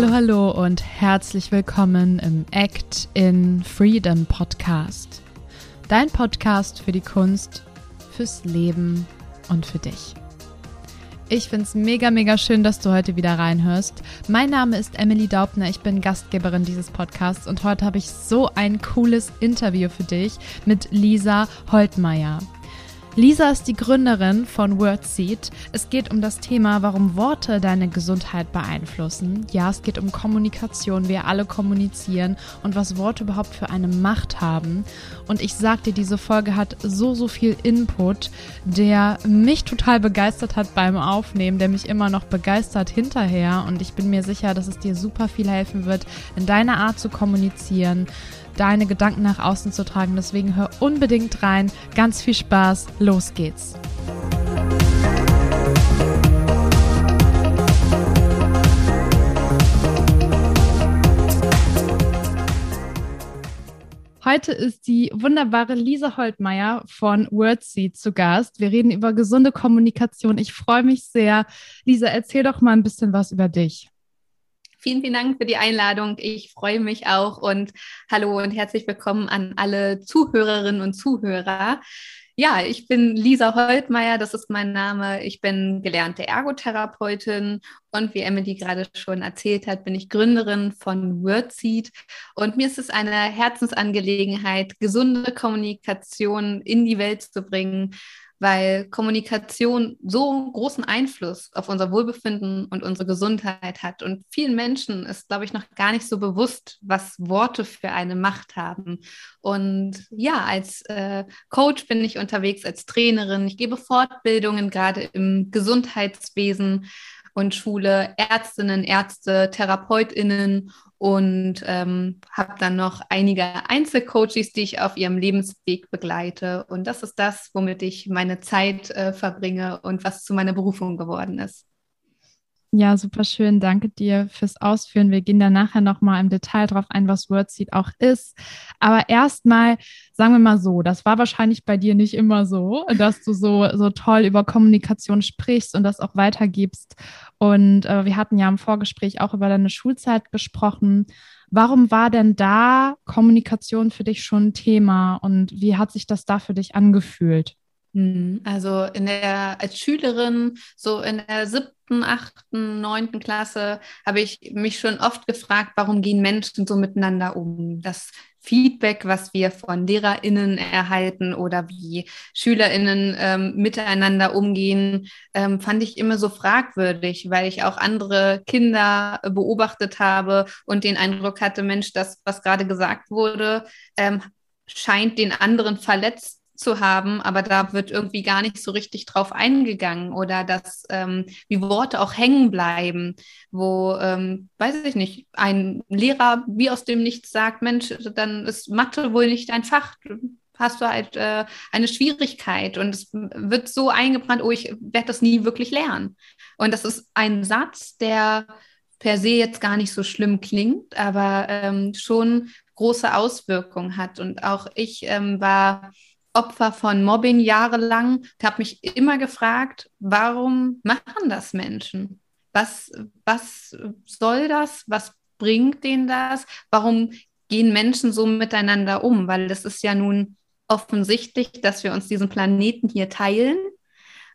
Hallo, hallo und herzlich willkommen im Act in Freedom Podcast. Dein Podcast für die Kunst, fürs Leben und für dich. Ich finde es mega, mega schön, dass du heute wieder reinhörst. Mein Name ist Emily Daubner, ich bin Gastgeberin dieses Podcasts und heute habe ich so ein cooles Interview für dich mit Lisa Holtmeier. Lisa ist die Gründerin von WordSeed. Es geht um das Thema, warum Worte deine Gesundheit beeinflussen. Ja, es geht um Kommunikation, wir alle kommunizieren und was Worte überhaupt für eine Macht haben. Und ich sag dir, diese Folge hat so, so viel Input, der mich total begeistert hat beim Aufnehmen, der mich immer noch begeistert hinterher. Und ich bin mir sicher, dass es dir super viel helfen wird, in deiner Art zu kommunizieren deine Gedanken nach außen zu tragen. Deswegen hör unbedingt rein. Ganz viel Spaß. Los geht's. Heute ist die wunderbare Lisa Holtmeier von Wordseed zu Gast. Wir reden über gesunde Kommunikation. Ich freue mich sehr. Lisa, erzähl doch mal ein bisschen was über dich. Vielen, vielen Dank für die Einladung. Ich freue mich auch und hallo und herzlich willkommen an alle Zuhörerinnen und Zuhörer. Ja, ich bin Lisa Holtmeier, das ist mein Name. Ich bin gelernte Ergotherapeutin und wie Emily gerade schon erzählt hat, bin ich Gründerin von WordSeed. Und mir ist es eine Herzensangelegenheit, gesunde Kommunikation in die Welt zu bringen weil Kommunikation so großen Einfluss auf unser Wohlbefinden und unsere Gesundheit hat. Und vielen Menschen ist, glaube ich, noch gar nicht so bewusst, was Worte für eine Macht haben. Und ja, als äh, Coach bin ich unterwegs, als Trainerin. Ich gebe Fortbildungen gerade im Gesundheitswesen und Schule Ärztinnen, Ärzte, Therapeutinnen und ähm, habe dann noch einige Einzelcoaches, die ich auf ihrem Lebensweg begleite. Und das ist das, womit ich meine Zeit äh, verbringe und was zu meiner Berufung geworden ist. Ja, super schön. Danke dir fürs Ausführen. Wir gehen da nachher nochmal im Detail drauf ein, was WordSeed auch ist. Aber erstmal, sagen wir mal so, das war wahrscheinlich bei dir nicht immer so, dass du so, so toll über Kommunikation sprichst und das auch weitergibst. Und äh, wir hatten ja im Vorgespräch auch über deine Schulzeit gesprochen. Warum war denn da Kommunikation für dich schon ein Thema und wie hat sich das da für dich angefühlt? Hm, also in der als Schülerin, so in der siebten, achten, neunten Klasse, habe ich mich schon oft gefragt, warum gehen Menschen so miteinander um? Das Feedback, was wir von LehrerInnen erhalten oder wie SchülerInnen ähm, miteinander umgehen, ähm, fand ich immer so fragwürdig, weil ich auch andere Kinder beobachtet habe und den Eindruck hatte, Mensch, das, was gerade gesagt wurde, ähm, scheint den anderen verletzt zu haben, aber da wird irgendwie gar nicht so richtig drauf eingegangen oder dass ähm, wie Worte auch hängen bleiben, wo, ähm, weiß ich nicht, ein Lehrer wie aus dem Nichts sagt, Mensch, dann ist Mathe wohl nicht dein Fach, hast du halt äh, eine Schwierigkeit und es wird so eingebrannt, oh, ich werde das nie wirklich lernen. Und das ist ein Satz, der per se jetzt gar nicht so schlimm klingt, aber ähm, schon große Auswirkungen hat. Und auch ich ähm, war Opfer von Mobbing jahrelang und habe mich immer gefragt, warum machen das Menschen? Was, was soll das? Was bringt denen das? Warum gehen Menschen so miteinander um? Weil es ist ja nun offensichtlich, dass wir uns diesen Planeten hier teilen.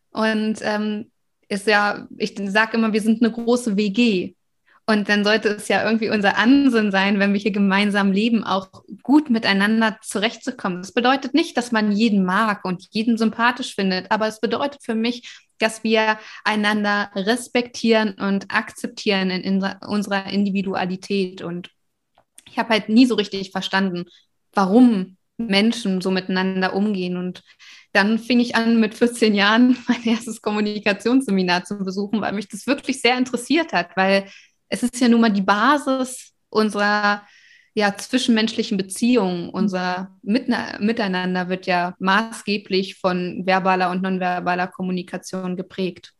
Und ähm, ist ja, ich sage immer, wir sind eine große WG. Und dann sollte es ja irgendwie unser Ansinn sein, wenn wir hier gemeinsam leben, auch gut miteinander zurechtzukommen. Das bedeutet nicht, dass man jeden mag und jeden sympathisch findet, aber es bedeutet für mich, dass wir einander respektieren und akzeptieren in, unserer Individualität. Und ich habe halt nie so richtig verstanden, warum Menschen so miteinander umgehen. Und dann fing ich an, mit 14 Jahren mein erstes Kommunikationsseminar zu besuchen, weil mich das wirklich sehr interessiert hat, weil es ist ja nun mal die Basis unserer ja, zwischenmenschlichen Beziehungen, unser Miteinander wird ja maßgeblich von verbaler und nonverbaler Kommunikation geprägt.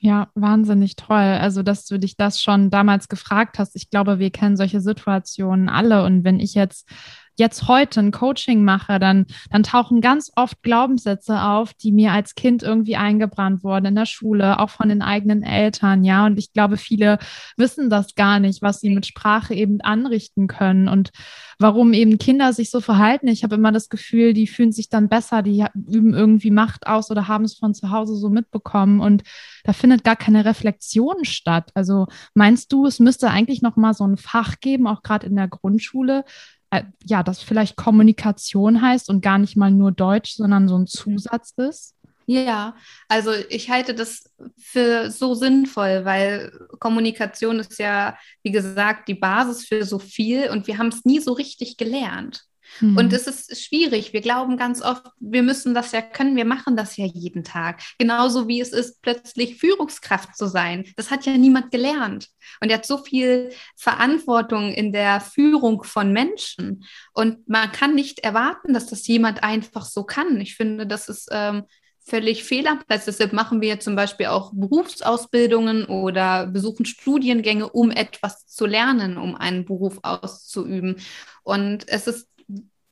Ja, wahnsinnig toll. Also, dass du dich das schon damals gefragt hast. Ich glaube, wir kennen solche Situationen alle. Und wenn ich jetzt jetzt heute ein Coaching mache, dann, dann tauchen ganz oft Glaubenssätze auf, die mir als Kind irgendwie eingebrannt wurden in der Schule, auch von den eigenen Eltern, ja. Und ich glaube, viele wissen das gar nicht, was sie mit Sprache eben anrichten können und warum eben Kinder sich so verhalten. Ich habe immer das Gefühl, die fühlen sich dann besser, die üben irgendwie Macht aus oder haben es von zu Hause so mitbekommen und da findet gar keine Reflexion statt. Also meinst du, es müsste eigentlich noch mal so ein Fach geben, auch gerade in der Grundschule, äh, ja, das vielleicht Kommunikation heißt und gar nicht mal nur Deutsch, sondern so ein Zusatz ist? Ja, also ich halte das für so sinnvoll, weil Kommunikation ist ja, wie gesagt, die Basis für so viel und wir haben es nie so richtig gelernt. Mhm. Und es ist schwierig. Wir glauben ganz oft, wir müssen das ja können. Wir machen das ja jeden Tag. Genauso wie es ist, plötzlich Führungskraft zu sein. Das hat ja niemand gelernt. Und er hat so viel Verantwortung in der Führung von Menschen. Und man kann nicht erwarten, dass das jemand einfach so kann. Ich finde, das ist ähm, völlig fehl am Platz. Deshalb machen wir zum Beispiel auch Berufsausbildungen oder besuchen Studiengänge, um etwas zu lernen, um einen Beruf auszuüben. Und es ist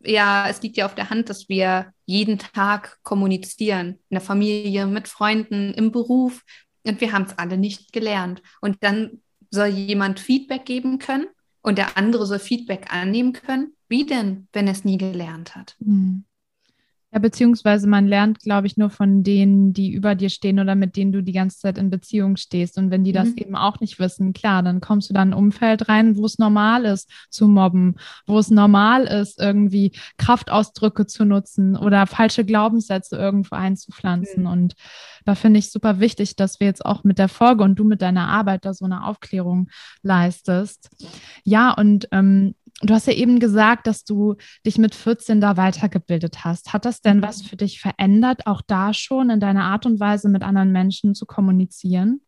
ja, es liegt ja auf der Hand, dass wir jeden Tag kommunizieren, in der Familie, mit Freunden, im Beruf. Und wir haben es alle nicht gelernt. Und dann soll jemand Feedback geben können und der andere soll Feedback annehmen können. Wie denn, wenn er es nie gelernt hat? Mhm. Ja, beziehungsweise man lernt, glaube ich, nur von denen, die über dir stehen oder mit denen du die ganze Zeit in Beziehung stehst. Und wenn die das mhm. eben auch nicht wissen, klar, dann kommst du dann in ein Umfeld rein, wo es normal ist zu mobben, wo es normal ist, irgendwie Kraftausdrücke zu nutzen oder falsche Glaubenssätze irgendwo einzupflanzen. Mhm. Und da finde ich super wichtig, dass wir jetzt auch mit der Folge und du mit deiner Arbeit da so eine Aufklärung leistest. Ja, und ähm, Du hast ja eben gesagt, dass du dich mit 14 da weitergebildet hast. Hat das denn was für dich verändert, auch da schon in deiner Art und Weise mit anderen Menschen zu kommunizieren?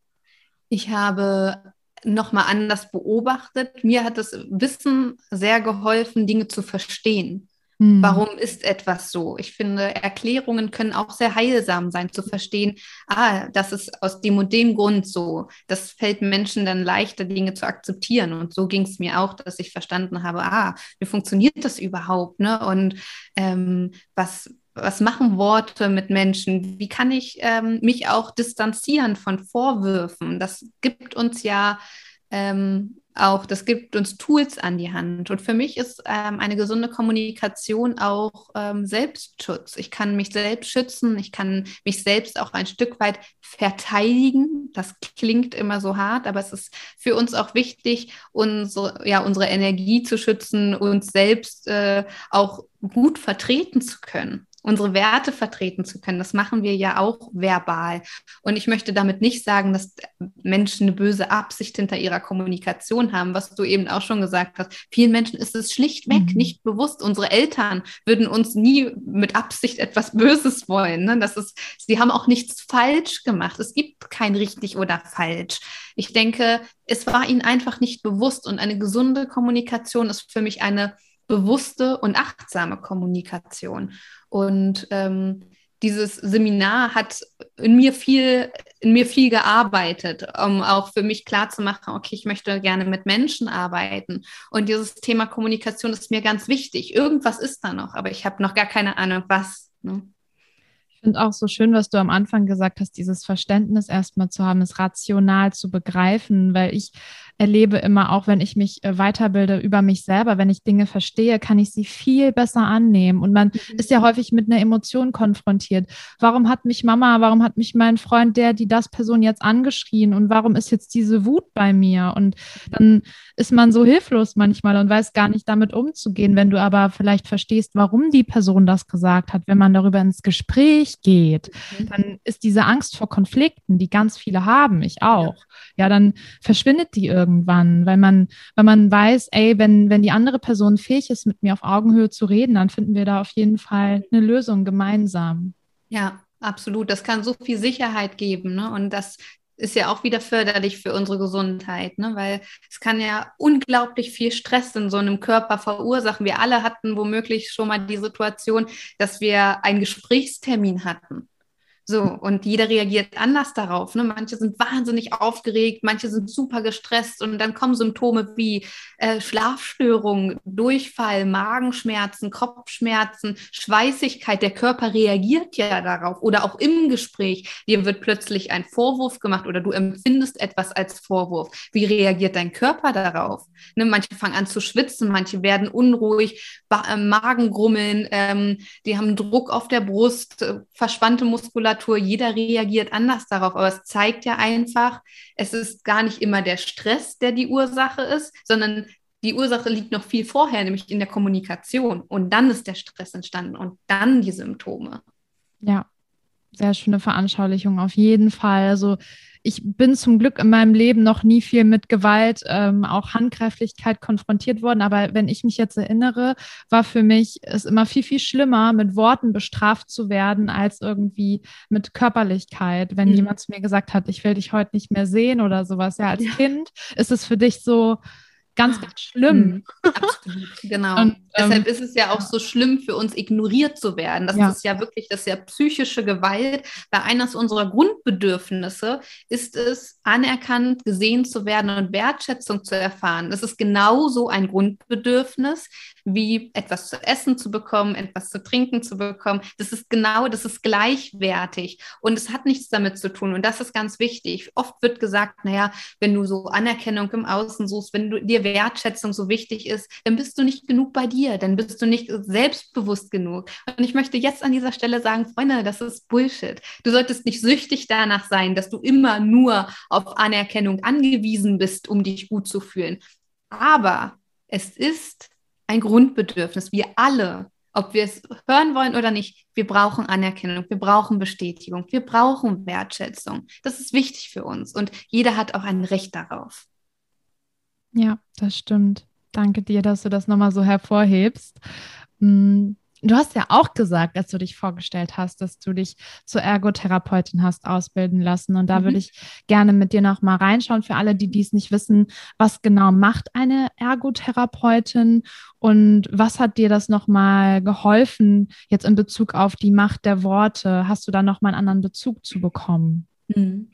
Ich habe nochmal anders beobachtet. Mir hat das Wissen sehr geholfen, Dinge zu verstehen. Hm. Warum ist etwas so? Ich finde, Erklärungen können auch sehr heilsam sein, zu verstehen, ah, das ist aus dem und dem Grund so. Das fällt Menschen dann leichter, Dinge zu akzeptieren. Und so ging es mir auch, dass ich verstanden habe, ah, wie funktioniert das überhaupt? Ne? Und ähm, was, was machen Worte mit Menschen? Wie kann ich ähm, mich auch distanzieren von Vorwürfen? Das gibt uns ja ähm, auch, das gibt uns Tools an die Hand. Und für mich ist ähm, eine gesunde Kommunikation auch ähm, Selbstschutz. Ich kann mich selbst schützen, ich kann mich selbst auch ein Stück weit verteidigen. Das klingt immer so hart, aber es ist für uns auch wichtig, unsere, ja, unsere Energie zu schützen, uns selbst äh, auch gut vertreten zu können unsere Werte vertreten zu können. Das machen wir ja auch verbal. Und ich möchte damit nicht sagen, dass Menschen eine böse Absicht hinter ihrer Kommunikation haben, was du eben auch schon gesagt hast. Vielen Menschen ist es schlichtweg mhm. nicht bewusst. Unsere Eltern würden uns nie mit Absicht etwas Böses wollen. Ne? Das ist, sie haben auch nichts falsch gemacht. Es gibt kein richtig oder falsch. Ich denke, es war ihnen einfach nicht bewusst und eine gesunde Kommunikation ist für mich eine bewusste und achtsame Kommunikation. Und ähm, dieses Seminar hat in mir viel, in mir viel gearbeitet, um auch für mich klar zu machen, okay, ich möchte gerne mit Menschen arbeiten. Und dieses Thema Kommunikation ist mir ganz wichtig. Irgendwas ist da noch, aber ich habe noch gar keine Ahnung, was. Ne? Ich finde auch so schön, was du am Anfang gesagt hast, dieses Verständnis erstmal zu haben, es rational zu begreifen, weil ich erlebe immer, auch wenn ich mich äh, weiterbilde über mich selber, wenn ich Dinge verstehe, kann ich sie viel besser annehmen. Und man mhm. ist ja häufig mit einer Emotion konfrontiert. Warum hat mich Mama, warum hat mich mein Freund, der, die das Person jetzt angeschrien und warum ist jetzt diese Wut bei mir? Und dann ist man so hilflos manchmal und weiß gar nicht damit umzugehen. Wenn du aber vielleicht verstehst, warum die Person das gesagt hat, wenn man darüber ins Gespräch geht, mhm. dann ist diese Angst vor Konflikten, die ganz viele haben, ich auch, ja, ja dann verschwindet die irgendwie irgendwann, weil man, weil man weiß, ey, wenn, wenn die andere Person fähig ist, mit mir auf Augenhöhe zu reden, dann finden wir da auf jeden Fall eine Lösung gemeinsam. Ja, absolut. Das kann so viel Sicherheit geben. Ne? Und das ist ja auch wieder förderlich für unsere Gesundheit, ne? weil es kann ja unglaublich viel Stress in so einem Körper verursachen. Wir alle hatten womöglich schon mal die Situation, dass wir einen Gesprächstermin hatten So, und jeder reagiert anders darauf. Ne? Manche sind wahnsinnig aufgeregt, manche sind super gestresst und dann kommen Symptome wie äh, Schlafstörungen, Durchfall, Magenschmerzen, Kopfschmerzen, Schweißigkeit. Der Körper reagiert ja darauf. Oder auch im Gespräch, dir wird plötzlich ein Vorwurf gemacht oder du empfindest etwas als Vorwurf. Wie reagiert dein Körper darauf? Ne? Manche fangen an zu schwitzen, manche werden unruhig, äh, Magengrummeln, ähm, die haben Druck auf der Brust, äh, verspannte Muskulatur. Muskulatur, jeder reagiert anders darauf, aber es zeigt ja einfach, es ist gar nicht immer der Stress, der die Ursache ist, sondern die Ursache liegt noch viel vorher, nämlich in der Kommunikation. Und dann ist der Stress entstanden und dann die Symptome. Ja, sehr schöne Veranschaulichung auf jeden Fall. Also ich bin zum Glück in meinem Leben noch nie viel mit Gewalt, ähm, auch Handgreiflichkeit konfrontiert worden. Aber wenn ich mich jetzt erinnere, war für mich es immer viel, viel schlimmer, mit Worten bestraft zu werden, als irgendwie mit Körperlichkeit. Wenn mhm. jemand zu mir gesagt hat, ich will dich heute nicht mehr sehen oder sowas. Ja, als ja. Kind ist es für dich so, ganz, ganz schlimm. Mhm. Absolut, genau. Und, ähm, Deshalb ist es ja auch so schlimm für uns, ignoriert zu werden. Das ja. ist ja wirklich, das ist ja psychische Gewalt. Weil eines unserer Grundbedürfnisse ist es, anerkannt, gesehen zu werden und Wertschätzung zu erfahren. Das ist genauso ein Grundbedürfnis, wie etwas zu essen zu bekommen, etwas zu trinken zu bekommen. Das ist genau, das ist gleichwertig und es hat nichts damit zu tun. Und das ist ganz wichtig. Oft wird gesagt, naja, wenn du so Anerkennung im Außen suchst, wenn du dir Wertschätzung so wichtig ist, dann bist du nicht genug bei dir, dann bist du nicht selbstbewusst genug. Und ich möchte jetzt an dieser Stelle sagen, Freunde, das ist Bullshit. Du solltest nicht süchtig danach sein, dass du immer nur auf Anerkennung angewiesen bist, um dich gut zu fühlen. Aber es ist ein Grundbedürfnis. Wir alle, ob wir es hören wollen oder nicht, wir brauchen Anerkennung, wir brauchen Bestätigung, wir brauchen Wertschätzung. Das ist wichtig für uns und jeder hat auch ein Recht darauf. Ja, das stimmt. Danke dir, dass du das nochmal so hervorhebst. Du hast ja auch gesagt, als du dich vorgestellt hast, dass du dich zur Ergotherapeutin hast ausbilden lassen. Und da mhm. würde ich gerne mit dir noch mal reinschauen für alle, die dies nicht wissen. Was genau macht eine Ergotherapeutin und was hat dir das noch mal geholfen jetzt in Bezug auf die Macht der Worte? Hast du da noch mal einen anderen Bezug zu bekommen? Mhm.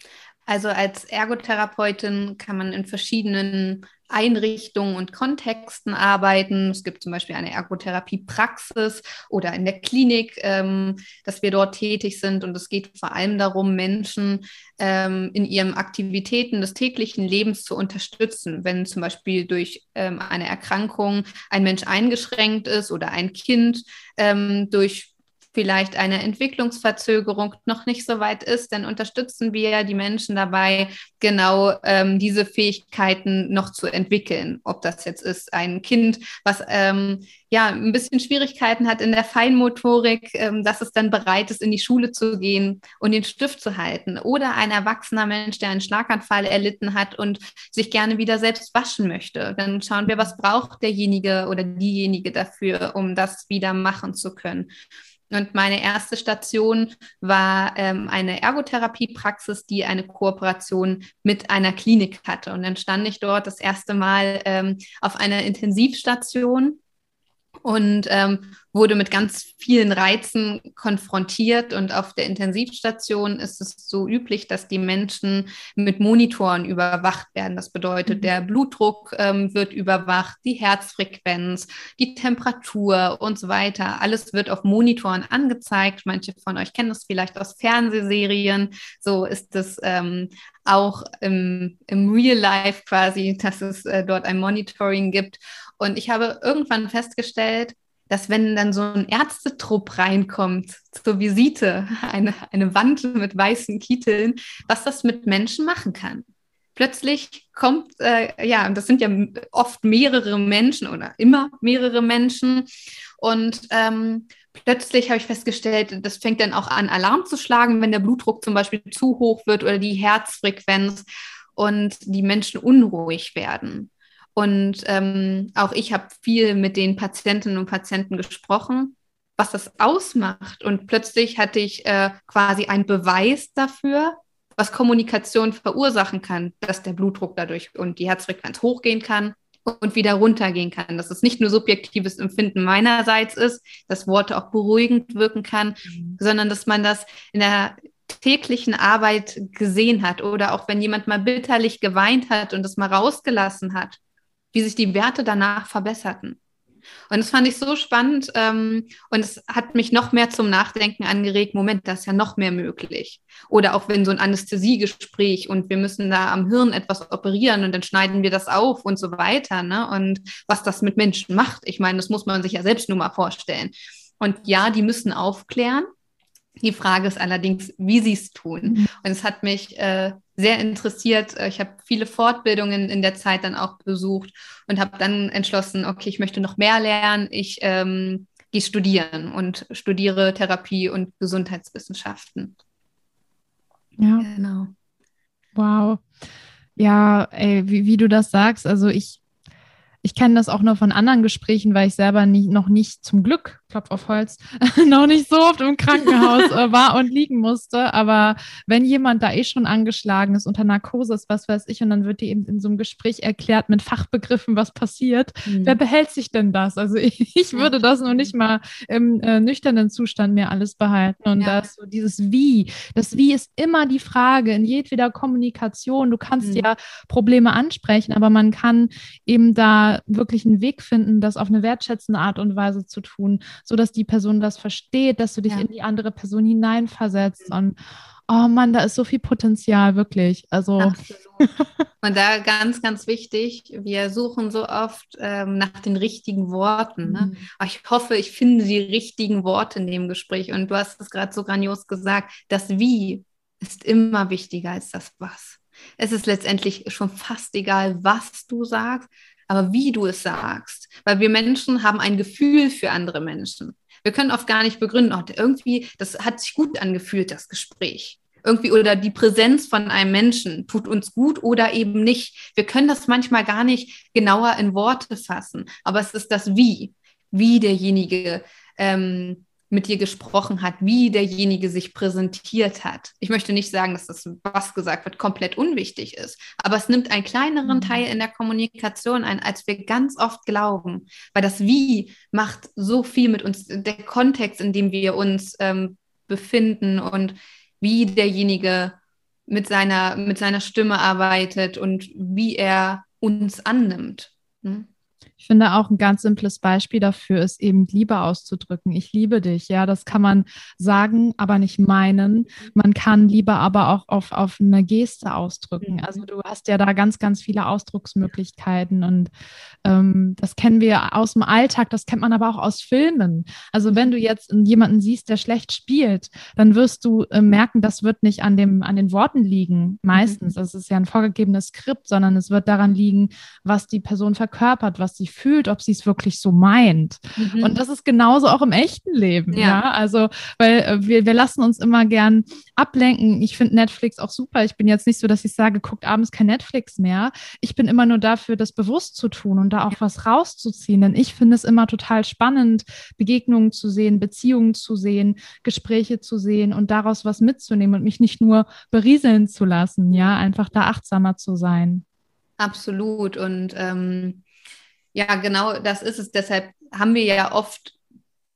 Also als Ergotherapeutin kann man in verschiedenen Einrichtungen und Kontexten arbeiten. Es gibt zum Beispiel eine Ergotherapiepraxis oder in der Klinik, ähm, dass wir dort tätig sind. Und es geht vor allem darum, Menschen ähm, in ihren Aktivitäten des täglichen Lebens zu unterstützen. Wenn zum Beispiel durch ähm, eine Erkrankung ein Mensch eingeschränkt ist oder ein Kind ähm, durch vielleicht eine Entwicklungsverzögerung noch nicht so weit ist, dann unterstützen wir die Menschen dabei, genau ähm, diese Fähigkeiten noch zu entwickeln. Ob das jetzt ist ein Kind, was ähm, ja ein bisschen Schwierigkeiten hat in der Feinmotorik, ähm, dass es dann bereit ist, in die Schule zu gehen und den Stift zu halten. Oder ein erwachsener Mensch, der einen Schlaganfall erlitten hat und sich gerne wieder selbst waschen möchte. Dann schauen wir, was braucht derjenige oder diejenige dafür, um das wieder machen zu können. Und meine erste Station war ähm, eine Ergotherapiepraxis, die eine Kooperation mit einer Klinik hatte. Und dann stand ich dort das erste Mal ähm, auf einer Intensivstation und ähm, wurde mit ganz vielen Reizen konfrontiert. Und auf der Intensivstation ist es so üblich, dass die Menschen mit Monitoren überwacht werden. Das bedeutet, mhm. der Blutdruck ähm, wird überwacht, die Herzfrequenz, die Temperatur und so weiter. Alles wird auf Monitoren angezeigt. Manche von euch kennen das vielleicht aus Fernsehserien. So ist es ähm, auch im, im Real Life quasi, dass es äh, dort ein Monitoring gibt. Und ich habe irgendwann festgestellt, dass wenn dann so ein Ärztetrupp reinkommt zur Visite, eine, eine Wand mit weißen Kitteln, was das mit Menschen machen kann. Plötzlich kommt, äh, ja, das sind ja oft mehrere Menschen oder immer mehrere Menschen. Und ähm, plötzlich habe ich festgestellt, das fängt dann auch an, Alarm zu schlagen, wenn der Blutdruck zum Beispiel zu hoch wird oder die Herzfrequenz und die Menschen unruhig werden. Und ähm, auch ich habe viel mit den Patientinnen und Patienten gesprochen, was das ausmacht. Und plötzlich hatte ich äh, quasi einen Beweis dafür, was Kommunikation verursachen kann, dass der Blutdruck dadurch und die Herzfrequenz hochgehen kann und wieder runtergehen kann. Dass es nicht nur subjektives Empfinden meinerseits ist, dass Worte auch beruhigend wirken kann, mhm. sondern dass man das in der täglichen Arbeit gesehen hat oder auch wenn jemand mal bitterlich geweint hat und das mal rausgelassen hat, wie sich die Werte danach verbesserten. Und das fand ich so spannend ähm, und es hat mich noch mehr zum Nachdenken angeregt, Moment, da ist ja noch mehr möglich. Oder auch wenn so ein Anästhesiegespräch und wir müssen da am Hirn etwas operieren und dann schneiden wir das auf und so weiter. Ne? Und was das mit Menschen macht, ich meine, das muss man sich ja selbst nur mal vorstellen. Und ja, die müssen aufklären, die Frage ist allerdings, wie sie es tun. Mhm. Und es hat mich äh, sehr interessiert. Äh, ich habe viele Fortbildungen in der Zeit dann auch besucht und habe dann entschlossen, okay, ich möchte noch mehr lernen. Ich ähm, gehe studieren und studiere Therapie und Gesundheitswissenschaften. Ja. Genau. Wow. Ja, ey, wie, wie du das sagst, also ich ich kenne das auch nur von anderen Gesprächen, weil ich selber nie, noch nicht zum Glück Klopf auf Holz, noch nicht so oft im Krankenhaus äh, war und liegen musste. Aber wenn jemand da eh schon angeschlagen ist, unter Narkose ist, was weiß ich, und dann wird dir eben in so einem Gespräch erklärt mit Fachbegriffen, was passiert, mhm. wer behält sich denn das? Also ich, ich würde das noch nicht mal im äh, nüchternen Zustand mir alles behalten. Und ja. das so dieses Wie. Das Wie ist immer die Frage in jedweder Kommunikation. Du kannst mhm. ja Probleme ansprechen, aber man kann eben da wirklich einen Weg finden, das auf eine wertschätzende Art und Weise zu tun, so dass die Person das versteht, dass du dich ja. in die andere Person hineinversetzt und oh Mann, da ist so viel Potenzial, wirklich. Also. Und da ganz, ganz wichtig, wir suchen so oft ähm, nach den richtigen Worten. Ne? Mhm. ich hoffe, ich finde die richtigen Worte in dem Gespräch. Und du hast es gerade so grandios gesagt, das Wie ist immer wichtiger als das Was. Es ist letztendlich schon fast egal, was du sagst, aber wie du es sagst. Weil wir Menschen haben ein Gefühl für andere Menschen. Wir können oft gar nicht begründen, oh, irgendwie, das hat sich gut angefühlt, das Gespräch. Irgendwie oder die Präsenz von einem Menschen tut uns gut oder eben nicht. Wir können das manchmal gar nicht genauer in Worte fassen, aber es ist das Wie, wie derjenige ähm, mit dir gesprochen hat, wie derjenige sich präsentiert hat. Ich möchte nicht sagen, dass das, was gesagt wird, komplett unwichtig ist, aber es nimmt einen kleineren mhm. Teil in der Kommunikation ein, als wir ganz oft glauben, weil das Wie macht so viel mit uns, der Kontext, in dem wir uns ähm, befinden und wie derjenige mit seiner, mit seiner Stimme arbeitet und wie er uns annimmt. Hm? Ich finde auch ein ganz simples Beispiel dafür ist eben Liebe auszudrücken. Ich liebe dich. Ja, das kann man sagen, aber nicht meinen. Man kann Liebe aber auch auf, auf eine Geste ausdrücken. Also mhm. du hast ja da ganz, ganz viele Ausdrucksmöglichkeiten und ähm, das kennen wir aus dem Alltag, das kennt man aber auch aus Filmen. Also wenn du jetzt jemanden siehst, der schlecht spielt, dann wirst du äh, merken, das wird nicht an, dem, an den Worten liegen, meistens. Mhm. Das ist ja ein vorgegebenes Skript, sondern es wird daran liegen, was die Person verkörpert, was sie fühlt, ob sie es wirklich so meint. Mhm. Und das ist genauso auch im echten Leben. Ja, ja? also, weil äh, wir, wir lassen uns immer gern ablenken. Ich finde Netflix auch super. Ich bin jetzt nicht so, dass ich sage, guckt abends kein Netflix mehr. Ich bin immer nur dafür, das bewusst zu tun und da auch was rauszuziehen. Denn ich finde es immer total spannend, Begegnungen zu sehen, Beziehungen zu sehen, Gespräche zu sehen und daraus was mitzunehmen und mich nicht nur berieseln zu lassen, ja, einfach da achtsamer zu sein. Absolut. Und ähm, ja, genau das ist es. Deshalb haben wir ja oft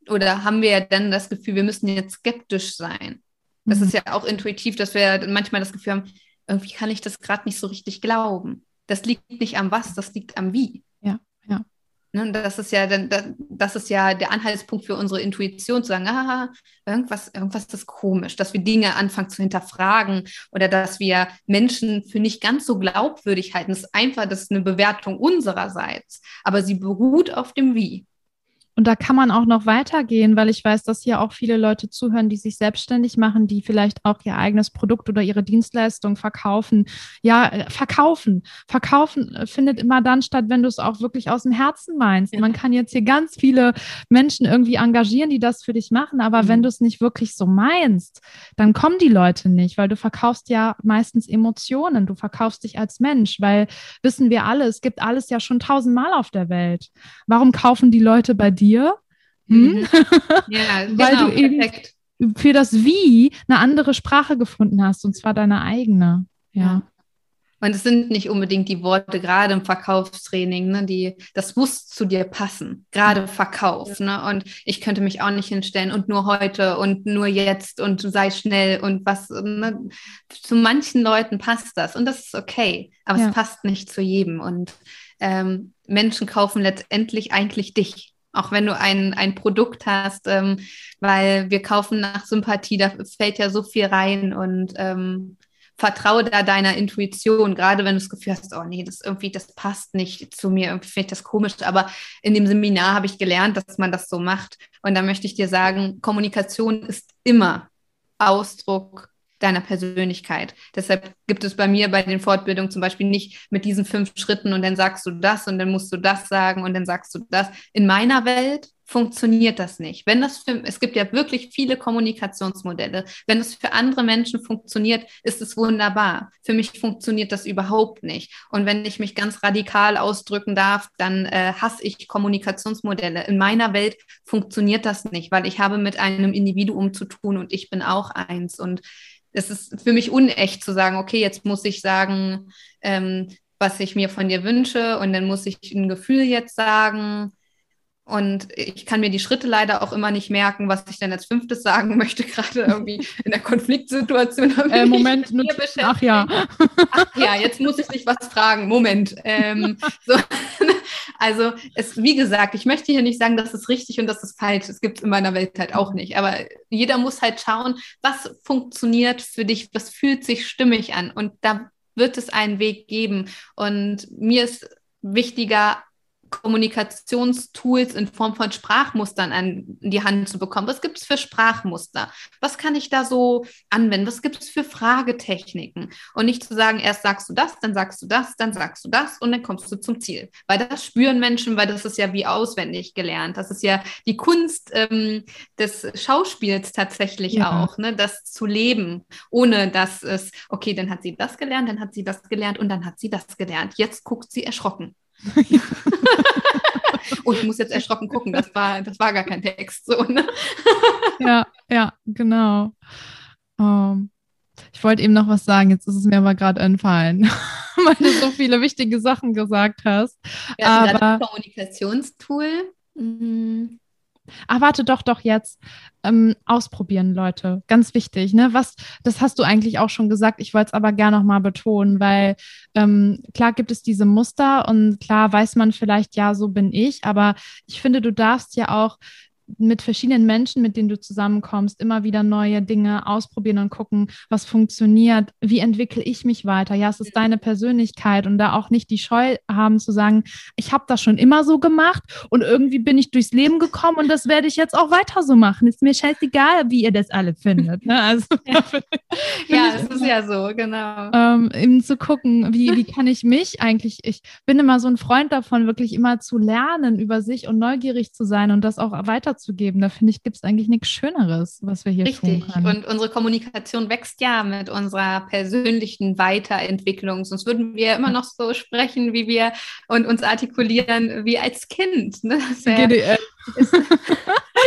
oder haben wir ja dann das Gefühl, wir müssen jetzt skeptisch sein. Das mhm. ist ja auch intuitiv, dass wir manchmal das Gefühl haben, irgendwie kann ich das gerade nicht so richtig glauben. Das liegt nicht am was, das liegt am wie. Ne, das ist ja dann, das ist ja der Anhaltspunkt für unsere Intuition, zu sagen, ah, irgendwas, irgendwas ist komisch, dass wir Dinge anfangen zu hinterfragen oder dass wir Menschen für nicht ganz so glaubwürdig halten. Das ist einfach, das ist eine Bewertung unsererseits, aber sie beruht auf dem Wie. Und da kann man auch noch weitergehen, weil ich weiß, dass hier auch viele Leute zuhören, die sich selbstständig machen, die vielleicht auch ihr eigenes Produkt oder ihre Dienstleistung verkaufen. Ja, äh, verkaufen. Verkaufen äh, findet immer dann statt, wenn du es auch wirklich aus dem Herzen meinst. Ja. Man kann jetzt hier ganz viele Menschen irgendwie engagieren, die das für dich machen, aber mhm. wenn du es nicht wirklich so meinst, dann kommen die Leute nicht, weil du verkaufst ja meistens Emotionen. Du verkaufst dich als Mensch, weil wissen wir alle, es gibt alles ja schon tausendmal auf der Welt. Warum kaufen die Leute bei dir? Dir. Hm? Mhm. Ja, genau, Weil du eben perfekt. für das Wie eine andere Sprache gefunden hast, und zwar deine eigene. Ja. ja. Und es sind nicht unbedingt die Worte, gerade im Verkaufstraining, ne, die, das muss zu dir passen, gerade Verkauf. Ne? Und ich könnte mich auch nicht hinstellen und nur heute und nur jetzt und sei schnell und was. Ne? Zu manchen Leuten passt das und das ist okay, aber ja. es passt nicht zu jedem. Und ähm, Menschen kaufen letztendlich eigentlich dich auch wenn du ein, ein Produkt hast, ähm, weil wir kaufen nach Sympathie, da fällt ja so viel rein und ähm, vertraue da deiner Intuition, gerade wenn du das Gefühl hast, oh nee, das irgendwie, das passt nicht zu mir, irgendwie finde ich das komisch. Aber in dem Seminar habe ich gelernt, dass man das so macht. Und da möchte ich dir sagen, Kommunikation ist immer Ausdruck deiner Persönlichkeit. Deshalb gibt es bei mir bei den Fortbildungen zum Beispiel nicht mit diesen fünf Schritten und dann sagst du das und dann musst du das sagen und dann sagst du das. In meiner Welt funktioniert das nicht. Wenn das für, es gibt ja wirklich viele Kommunikationsmodelle. Wenn es für andere Menschen funktioniert, ist es wunderbar. Für mich funktioniert das überhaupt nicht. Und wenn ich mich ganz radikal ausdrücken darf, dann äh, hasse ich Kommunikationsmodelle. In meiner Welt funktioniert das nicht, weil ich habe mit einem Individuum zu tun und ich bin auch eins. Und es ist für mich unecht zu sagen, okay, jetzt muss ich sagen, ähm, was ich mir von dir wünsche und dann muss ich ein Gefühl jetzt sagen und ich kann mir die Schritte leider auch immer nicht merken, was ich dann als fünftes sagen möchte, gerade irgendwie in der Konfliktsituation. Äh, Moment, nur, ach ja. Ach ja, jetzt muss ich dich was fragen. Moment. Ähm, so. Also, es, wie gesagt, ich möchte hier nicht sagen, das ist richtig und das ist falsch. Das gibt es in meiner Welt halt auch nicht. Aber jeder muss halt schauen, was funktioniert für dich, was fühlt sich stimmig an. Und da wird es einen Weg geben. Und mir ist wichtiger, Kommunikationstools in Form von Sprachmustern an die Hand zu bekommen. Was gibt es für Sprachmuster? Was kann ich da so anwenden? Was gibt es für Fragetechniken? Und nicht zu sagen, erst sagst du das, dann sagst du das, dann sagst du das und dann kommst du zum Ziel. Weil das spüren Menschen, weil das ist ja wie auswendig gelernt. Das ist ja die Kunst ähm, des Schauspiels tatsächlich ja. auch, ne? das zu leben, ohne dass es, okay, dann hat sie das gelernt, dann hat sie das gelernt und dann hat sie das gelernt. Jetzt guckt sie erschrocken. oh, ich muss jetzt erschrocken gucken, das war, das war gar kein Text. So, ne? ja, ja, genau. Um, ähm, ich wollte eben noch was sagen, jetzt ist es mir aber gerade entfallen, weil du so viele wichtige Sachen gesagt hast. Ja, aber ein Kommunikationstool. Mhm. Ach, warte, doch, doch, jetzt. Ähm, ausprobieren, Leute. Ganz wichtig. Ne? Was, das hast du eigentlich auch schon gesagt. Ich wollte es aber gerne nochmal betonen, weil ähm, klar gibt es diese Muster und klar weiß man vielleicht, ja, so bin ich. Aber ich finde, du darfst ja auch mit verschiedenen Menschen, mit denen du zusammenkommst, immer wieder neue Dinge ausprobieren und gucken, was funktioniert, wie entwickle ich mich weiter. Ja, es ist deine Persönlichkeit und da auch nicht die Scheu haben zu sagen, ich habe das schon immer so gemacht und irgendwie bin ich durchs Leben gekommen und das werde ich jetzt auch weiter so machen. Ist mir scheißegal, wie ihr das alle findet. Ne? Also, ja, ja es ist ja so, genau. Ähm, eben zu gucken, wie, wie kann ich mich eigentlich, ich bin immer so ein Freund davon, wirklich immer zu lernen über sich und neugierig zu sein und das auch weiter weiterzugeben. Da finde ich, gibt es eigentlich nichts Schöneres, was wir hier Richtig. tun können. Und unsere Kommunikation wächst ja mit unserer persönlichen Weiterentwicklung. Sonst würden wir immer noch so sprechen, wie wir und uns artikulieren wie als Kind. Ne? GDL.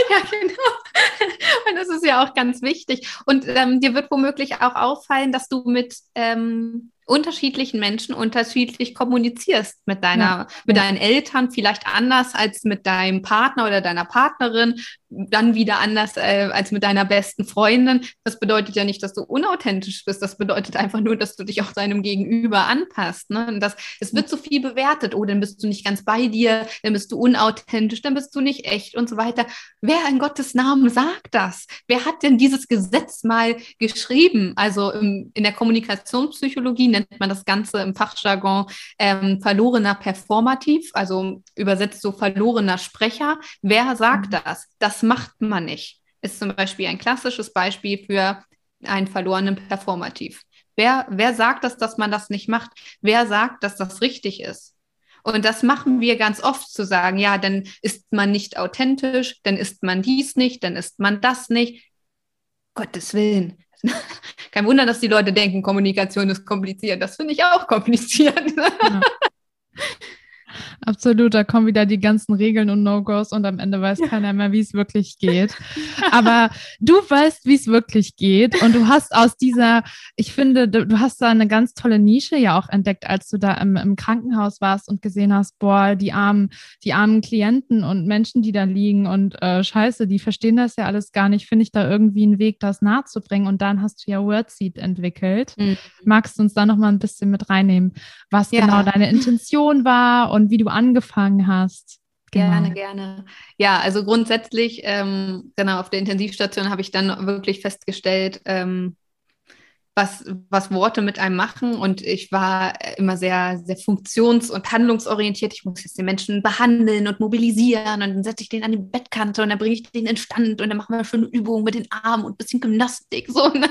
Ja, genau. Und das ist ja auch ganz wichtig. Und ähm, dir wird womöglich auch auffallen, dass du mit ähm, unterschiedlichen Menschen unterschiedlich kommunizierst mit deiner, ja, mit deinen Eltern, vielleicht anders als mit deinem Partner oder deiner Partnerin, dann wieder anders äh, als mit deiner besten Freundin. Das bedeutet ja nicht, dass du unauthentisch bist. Das bedeutet einfach nur, dass du dich auch deinem Gegenüber anpasst. Ne? Und das, es wird so viel bewertet. Oh, dann bist du nicht ganz bei dir, dann bist du unauthentisch, dann bist du nicht echt und so weiter. Wer in Gottes Namen sagt das? Wer hat denn dieses Gesetz mal geschrieben? Also im, in der Kommunikationspsychologie nennt man das Ganze im Fachjargon ähm, verlorener Performativ, also übersetzt so verlorener Sprecher. Wer sagt mhm. das? Macht man nicht. Ist zum Beispiel ein klassisches Beispiel für einen verlorenen Performativ. Wer, wer sagt das, dass man das nicht macht? Wer sagt, dass das richtig ist? Und das machen wir ganz oft zu sagen, ja, dann ist man nicht authentisch, dann ist man dies nicht, dann ist man das nicht. Gottes Willen. Kein Wunder, dass die Leute denken, Kommunikation ist kompliziert. Das finde ich auch kompliziert. Ja. Absolut, da kommen wieder die ganzen Regeln und No-Gos und am Ende weiß keiner mehr, wie es wirklich geht. Aber du weißt, wie es wirklich geht und du hast aus dieser, ich finde, du hast da eine ganz tolle Nische ja auch entdeckt, als du da im, im Krankenhaus warst und gesehen hast, boah, die armen, die armen Klienten und Menschen, die da liegen und äh, scheiße, die verstehen das ja alles gar nicht, finde ich da irgendwie einen Weg, das nahe zu bringen und dann hast du ja Wordseed entwickelt. Mhm. Magst du uns da nochmal ein bisschen mit reinnehmen, was ja. genau deine Intention war und wie du angefangen hast. Genau. Gerne, gerne. Ja, also grundsätzlich, ähm, genau, auf der Intensivstation habe ich dann wirklich festgestellt, ähm, was, was Worte mit einem machen. Und ich war immer sehr, sehr funktions- und handlungsorientiert. Ich muss jetzt den Menschen behandeln und mobilisieren. Und dann setze ich den an die Bettkante und dann bringe ich den in Stand und dann machen wir schöne Übungen mit den Armen und ein bisschen Gymnastik. So, ne?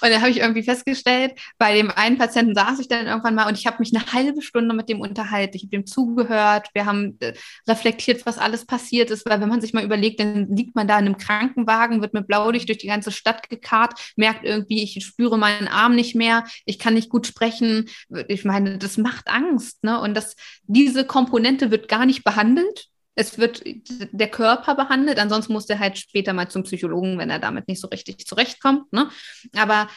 Und dann habe ich irgendwie festgestellt, bei dem einen Patienten saß ich dann irgendwann mal und ich habe mich eine halbe Stunde mit dem unterhalten. Ich habe dem zugehört. Wir haben äh, reflektiert, was alles passiert ist. Weil wenn man sich mal überlegt, dann liegt man da in einem Krankenwagen, wird mit Blaulicht durch die ganze Stadt gekarrt, merkt irgendwie, ich spüre meine meinen Arm nicht mehr, ich kann nicht gut sprechen. Ich meine, das macht Angst. Ne? Und das, diese Komponente wird gar nicht behandelt. Es wird der Körper behandelt, ansonsten muss der halt später mal zum Psychologen, wenn er damit nicht so richtig zurechtkommt. Ne? Aber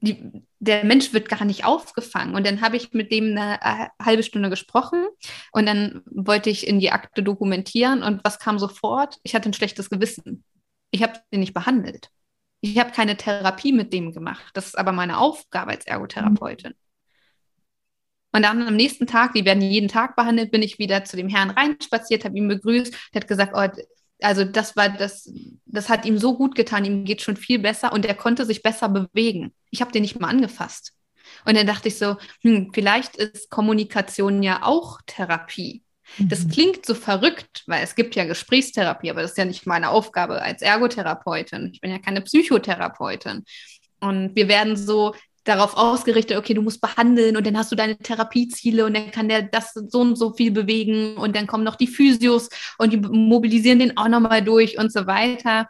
die, der Mensch wird gar nicht aufgefangen. Und dann habe ich mit dem eine äh, halbe Stunde gesprochen und dann wollte ich in die Akte dokumentieren und was kam sofort? Ich hatte ein schlechtes Gewissen. Ich habe ihn nicht behandelt. Ich habe keine Therapie mit dem gemacht. Das ist aber meine Aufgabe als Ergotherapeutin. Und dann am nächsten Tag, die werden jeden Tag behandelt, bin ich wieder zu dem Herrn reinspaziert, habe ihn begrüßt, der hat gesagt, oh, also das war das, das hat ihm so gut getan, ihm geht schon viel besser und er konnte sich besser bewegen. Ich habe den nicht mal angefasst. Und dann dachte ich so, hm, vielleicht ist Kommunikation ja auch Therapie. Das mhm. klingt so verrückt, weil es gibt ja Gesprächstherapie, aber das ist ja nicht meine Aufgabe als Ergotherapeutin. Ich bin ja keine Psychotherapeutin. Und wir werden so darauf ausgerichtet, okay, du musst behandeln und dann hast du deine Therapieziele und dann kann der das so und so viel bewegen und dann kommen noch die Physios und die mobilisieren den auch nochmal durch und so weiter.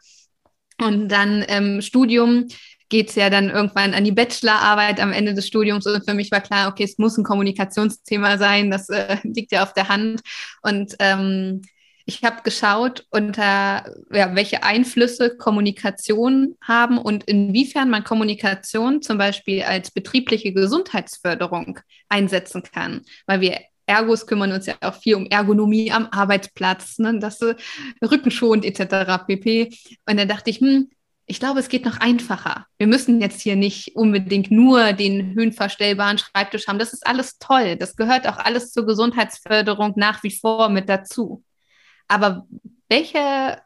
Und dann im ähm, Studium geht es ja dann irgendwann an die Bachelorarbeit am Ende des Studiums und für mich war klar, okay, es muss ein Kommunikationsthema sein, das äh, liegt ja auf der Hand und ähm, ich habe geschaut, unter ja, welche Einflüsse Kommunikation haben und inwiefern man Kommunikation zum Beispiel als betriebliche Gesundheitsförderung einsetzen kann, weil wir Ergos kümmern uns ja auch viel um Ergonomie am Arbeitsplatz, ne, das äh, rückenschonend etc. pp. Und dann dachte ich, hm, ich glaube, es geht noch einfacher. Wir müssen jetzt hier nicht unbedingt nur den höhenverstellbaren Schreibtisch haben. Das ist alles toll. Das gehört auch alles zur Gesundheitsförderung nach wie vor mit dazu. Aber welche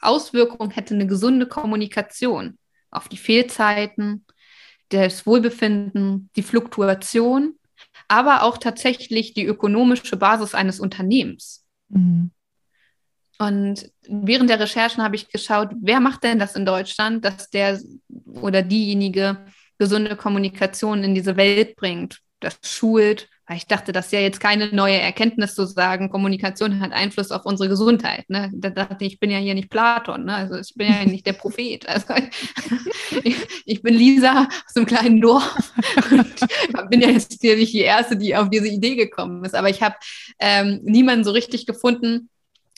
Auswirkung hätte eine gesunde Kommunikation auf die Fehlzeiten, das Wohlbefinden, die Fluktuation, aber auch tatsächlich die ökonomische Basis eines Unternehmens? Mhm. Und während der Recherchen habe ich geschaut, wer macht denn das in Deutschland, dass der oder diejenige gesunde Kommunikation in diese Welt bringt, das schult. Weil ich dachte, das ist ja jetzt keine neue Erkenntnis zu sagen, Kommunikation hat Einfluss auf unsere Gesundheit. Ne? Da dachte ich, ich bin ja hier nicht Platon, ne? also ich bin ja nicht der Prophet. Also ich, ich bin Lisa aus einem kleinen Dorf und bin ja jetzt hier nicht die Erste, die auf diese Idee gekommen ist. Aber ich habe ähm, niemanden so richtig gefunden,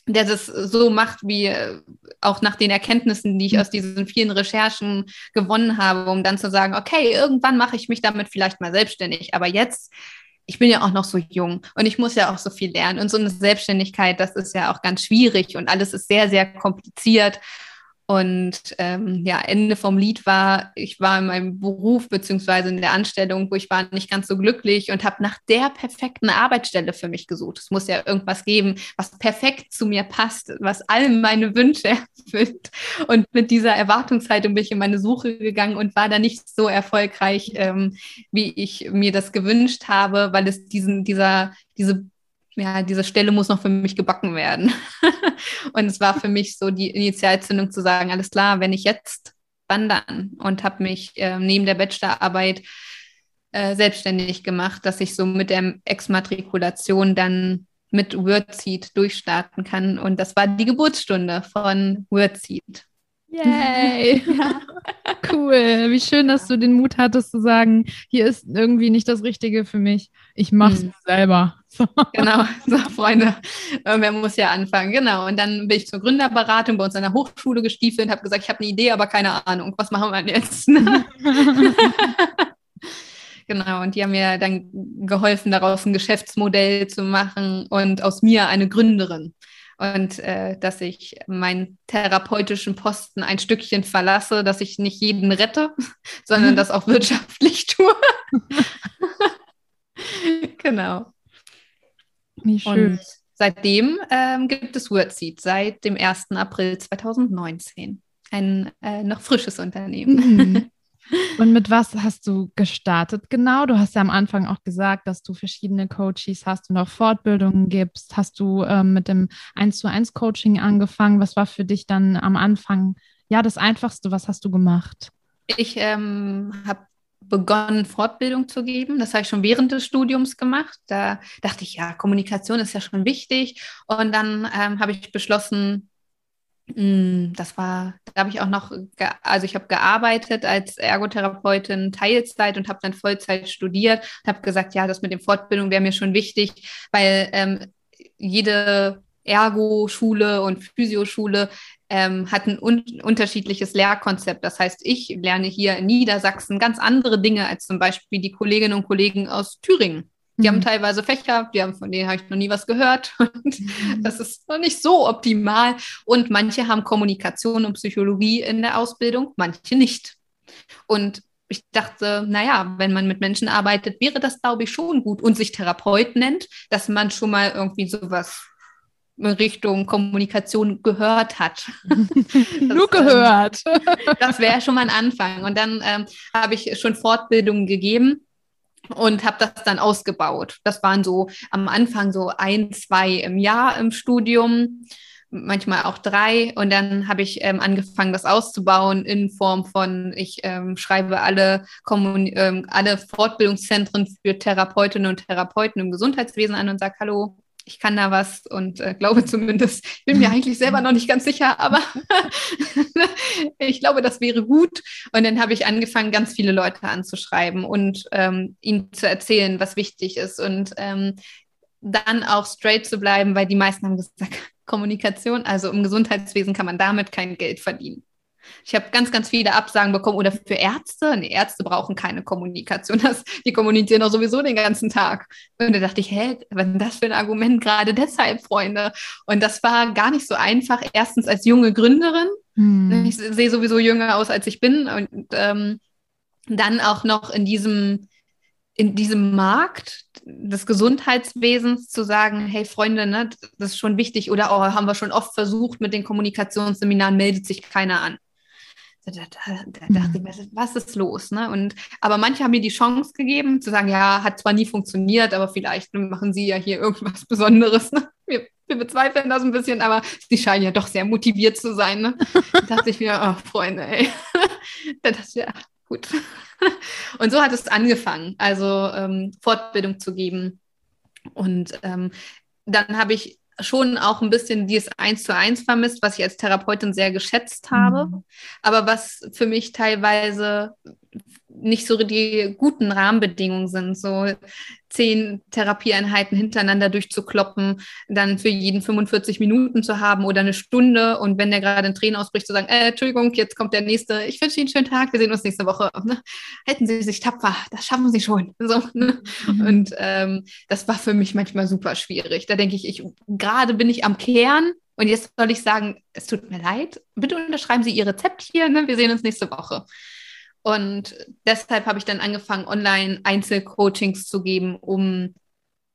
der das so macht, wie äh, auch nach den Erkenntnissen, die ich aus diesen vielen Recherchen gewonnen habe, um dann zu sagen, okay, irgendwann mache ich mich damit vielleicht mal selbstständig, aber jetzt, ich bin ja auch noch so jung und ich muss ja auch so viel lernen. Und so eine Selbstständigkeit, das ist ja auch ganz schwierig und alles ist sehr, sehr kompliziert und ähm, ja, Ende vom Lied war, ich war in meinem Beruf beziehungsweise in der Anstellung, wo ich war nicht ganz so glücklich und habe nach der perfekten Arbeitsstelle für mich gesucht. Es muss ja irgendwas geben, was perfekt zu mir passt, was all meine Wünsche erfüllt. Und mit dieser Erwartungshaltung bin ich in meine Suche gegangen und war da nicht so erfolgreich, ähm, wie ich mir das gewünscht habe, weil es diesen, dieser, diese ja, diese Stelle muss noch für mich gebacken werden. und es war für mich so die Initialzündung zu sagen, alles klar, wenn ich jetzt, wann dann? Und habe mich äh, neben der Bachelorarbeit äh, selbstständig gemacht, dass ich so mit der Exmatrikulation dann mit WordSeed durchstarten kann. Und das war die Geburtsstunde von WordSeed. Yay! ja. Cool. Wie schön, dass du den Mut hattest zu sagen, hier ist irgendwie nicht das Richtige für mich. Ich mache es mhm. selber. So. Genau, so Freunde, wer muss ja anfangen. Genau. Und dann bin ich zur Gründerberatung bei uns an der Hochschule gestiefelt und habe gesagt, ich habe eine Idee, aber keine Ahnung. Was machen wir denn jetzt? genau. Und die haben mir dann geholfen, daraus ein Geschäftsmodell zu machen und aus mir eine Gründerin und äh, dass ich meinen therapeutischen Posten ein Stückchen verlasse, dass ich nicht jeden rette, sondern das auch wirtschaftlich tue. genau. Wie schön. Und seitdem ähm, gibt es WordSeed, seit dem 1. April 2019. Ein äh, noch frisches Unternehmen. Und mit was hast du gestartet genau? Du hast ja am Anfang auch gesagt, dass du verschiedene Coaches hast und auch Fortbildungen gibst. Hast du ähm, mit dem 1 zu 1 Coaching angefangen? Was war für dich dann am Anfang ja das Einfachste? Was hast du gemacht? Ich ähm, habe begonnen, Fortbildung zu geben. Das habe ich schon während des Studiums gemacht. Da dachte ich, ja, Kommunikation ist ja schon wichtig. Und dann ähm, habe ich beschlossen, das war, da habe ich auch noch, also ich habe gearbeitet als Ergotherapeutin Teilzeit und habe dann Vollzeit studiert und habe gesagt, ja, das mit den Fortbildungen wäre mir schon wichtig, weil ähm, jede Ergo-Schule und Physioschule ähm, hat ein un unterschiedliches Lehrkonzept. Das heißt, ich lerne hier in Niedersachsen ganz andere Dinge als zum Beispiel die Kolleginnen und Kollegen aus Thüringen. Die mhm. haben teilweise Fächer, die haben, von denen habe ich noch nie was gehört. Und mhm. das ist noch nicht so optimal. Und manche haben Kommunikation und Psychologie in der Ausbildung, manche nicht. Und ich dachte, naja, wenn man mit Menschen arbeitet, wäre das, glaube ich, schon gut und sich Therapeut nennt, dass man schon mal irgendwie sowas in Richtung Kommunikation gehört hat. Nur ähm, gehört. Das wäre schon mal ein Anfang. Und dann ähm, habe ich schon Fortbildungen gegeben und habe das dann ausgebaut. Das waren so am Anfang so ein, zwei im Jahr im Studium, manchmal auch drei. Und dann habe ich ähm, angefangen, das auszubauen in Form von, ich ähm, schreibe alle, Kommun ähm, alle Fortbildungszentren für Therapeutinnen und Therapeuten im Gesundheitswesen an und sage, hallo, ich kann da was und äh, glaube zumindest, ich bin mir eigentlich selber noch nicht ganz sicher, aber ich glaube, das wäre gut. Und dann habe ich angefangen, ganz viele Leute anzuschreiben und ähm, ihnen zu erzählen, was wichtig ist und ähm, dann auch straight zu bleiben, weil die meisten haben gesagt, Kommunikation, also im Gesundheitswesen kann man damit kein Geld verdienen. Ich habe ganz, ganz viele Absagen bekommen oder für Ärzte. Nee, Ärzte brauchen keine Kommunikation. Das, die kommunizieren doch sowieso den ganzen Tag. Und da dachte ich, hä, was ist das für ein Argument? Gerade deshalb, Freunde. Und das war gar nicht so einfach. Erstens als junge Gründerin. Hm. Ich sehe sowieso jünger aus, als ich bin. Und ähm, dann auch noch in diesem, in diesem Markt des Gesundheitswesens zu sagen, hey Freunde, ne, das ist schon wichtig. Oder oh, haben wir schon oft versucht mit den Kommunikationsseminaren, meldet sich keiner an. Da, da, da dachte ich mir, was ist los? Ne? Und, aber manche haben mir die Chance gegeben, zu sagen, ja, hat zwar nie funktioniert, aber vielleicht machen sie ja hier irgendwas Besonderes. Ne? Wir, wir, bezweifeln das ein bisschen, aber sie scheinen ja doch sehr motiviert zu sein. Ne? Da dachte ich mir, oh, Freunde, ey. da dachte ich, ja, gut. Und so hat es angefangen, also ähm, Fortbildung zu geben. Und ähm, dann habe ich schon auch ein bisschen dieses Eins zu eins vermisst, was ich als Therapeutin sehr geschätzt habe, mhm. aber was für mich teilweise nicht so die guten Rahmenbedingungen sind, so zehn Therapieeinheiten hintereinander durchzukloppen, dann für jeden 45 Minuten zu haben oder eine Stunde und wenn der gerade in Tränen ausbricht, zu sagen, äh, Entschuldigung, jetzt kommt der nächste, ich wünsche Ihnen einen schönen Tag, wir sehen uns nächste Woche. Ne? Halten Sie sich tapfer, das schaffen Sie schon. So, ne? mhm. Und ähm, das war für mich manchmal super schwierig. Da denke ich, ich gerade bin ich am Kehren und jetzt soll ich sagen, es tut mir leid, bitte unterschreiben Sie Ihr Rezept hier, ne? wir sehen uns nächste Woche. Und deshalb habe ich dann angefangen, online Einzelcoachings zu geben, um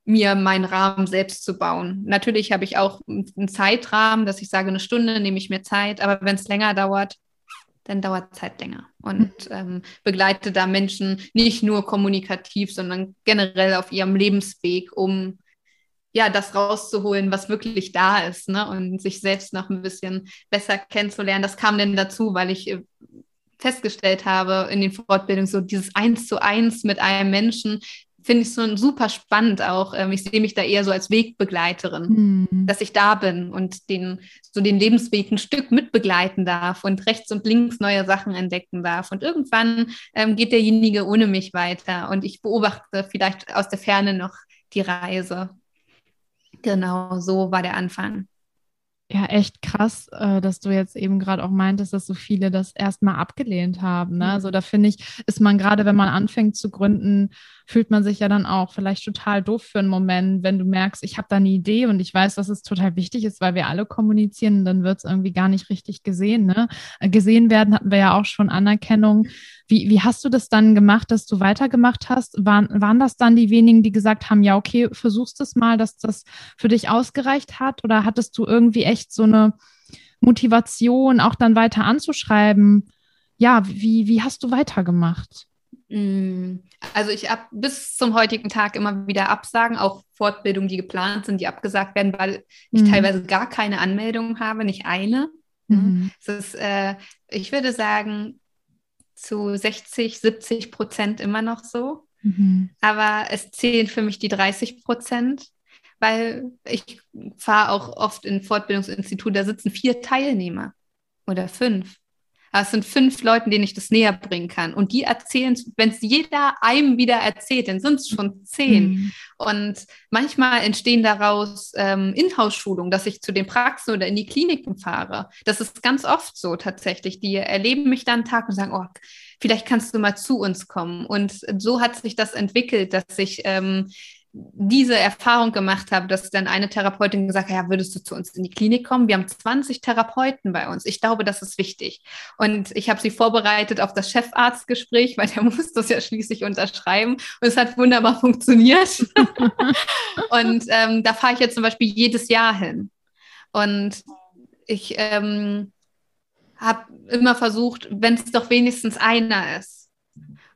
mir meinen Rahmen selbst zu bauen. Natürlich habe ich auch einen Zeitrahmen, dass ich sage, eine Stunde nehme ich mir Zeit, aber wenn es länger dauert, dann dauert es halt länger. Und ähm, begleite da Menschen nicht nur kommunikativ, sondern generell auf ihrem Lebensweg, um ja, das rauszuholen, was wirklich da ist, ne? Und sich selbst noch ein bisschen besser kennenzulernen. Das kam denn dazu, weil ich äh, festgestellt habe in den Fortbildungen, so dieses Eins zu eins mit einem Menschen finde ich so super spannend auch. Ähm, ich sehe mich da eher so als Wegbegleiterin, mhm. dass ich da bin und den, so den Lebensweg ein Stück mitbegleiten darf und rechts und links neue Sachen entdecken darf. Und irgendwann ähm, geht derjenige ohne mich weiter und ich beobachte vielleicht aus der Ferne noch die Reise. Genau, so war der Anfang. Ja, echt krass, äh, dass du jetzt eben gerade auch meintest, dass so viele das erstmal abgelehnt haben. Ne? Mhm. Also da finde ich, ist man gerade, wenn man anfängt zu gründen, fühlt man sich ja dann auch vielleicht total doof für einen Moment, wenn du merkst, ich habe da eine Idee und ich weiß, dass es total wichtig ist, weil wir alle kommunizieren, dann wird es irgendwie gar nicht richtig gesehen. Ne? Äh, gesehen werden hatten wir ja auch schon Anerkennung. Wie, wie hast du das dann gemacht, dass du weitergemacht hast? Waren, waren das dann die wenigen, die gesagt haben, ja, okay, versuchst es mal, dass das für dich ausgereicht hat? Oder hattest du irgendwie echt so eine Motivation, auch dann weiter anzuschreiben? Ja, wie, wie hast du weitergemacht? Mm, also ich habe bis zum heutigen Tag immer wieder Absagen, auch Fortbildungen, die geplant sind, die abgesagt werden, weil ich mhm. teilweise gar keine Anmeldung habe, nicht eine. Mhm. Es ist, äh, ich würde sagen, zu 60, 70 Prozent immer noch so. Mhm. Aber es zählen für mich die 30 Prozent, weil ich fahre auch oft in Fortbildungsinstitute, da sitzen vier Teilnehmer oder fünf. Aber es sind fünf Leute, denen ich das näher bringen kann. Und die erzählen, wenn es jeder einem wieder erzählt, dann sind es schon zehn. Mhm. Und manchmal entstehen daraus ähm, Inhouse-Schulungen, dass ich zu den Praxen oder in die Kliniken fahre. Das ist ganz oft so tatsächlich. Die erleben mich dann einen Tag und sagen, oh, vielleicht kannst du mal zu uns kommen. Und so hat sich das entwickelt, dass ich ähm, diese Erfahrung gemacht habe, dass dann eine Therapeutin gesagt hat, ja, würdest du zu uns in die Klinik kommen? Wir haben 20 Therapeuten bei uns. Ich glaube, das ist wichtig. Und ich habe sie vorbereitet auf das Chefarztgespräch, weil der muss das ja schließlich unterschreiben. Und es hat wunderbar funktioniert. und ähm, da fahre ich jetzt zum Beispiel jedes Jahr hin. Und ich ähm, habe immer versucht, wenn es doch wenigstens einer ist.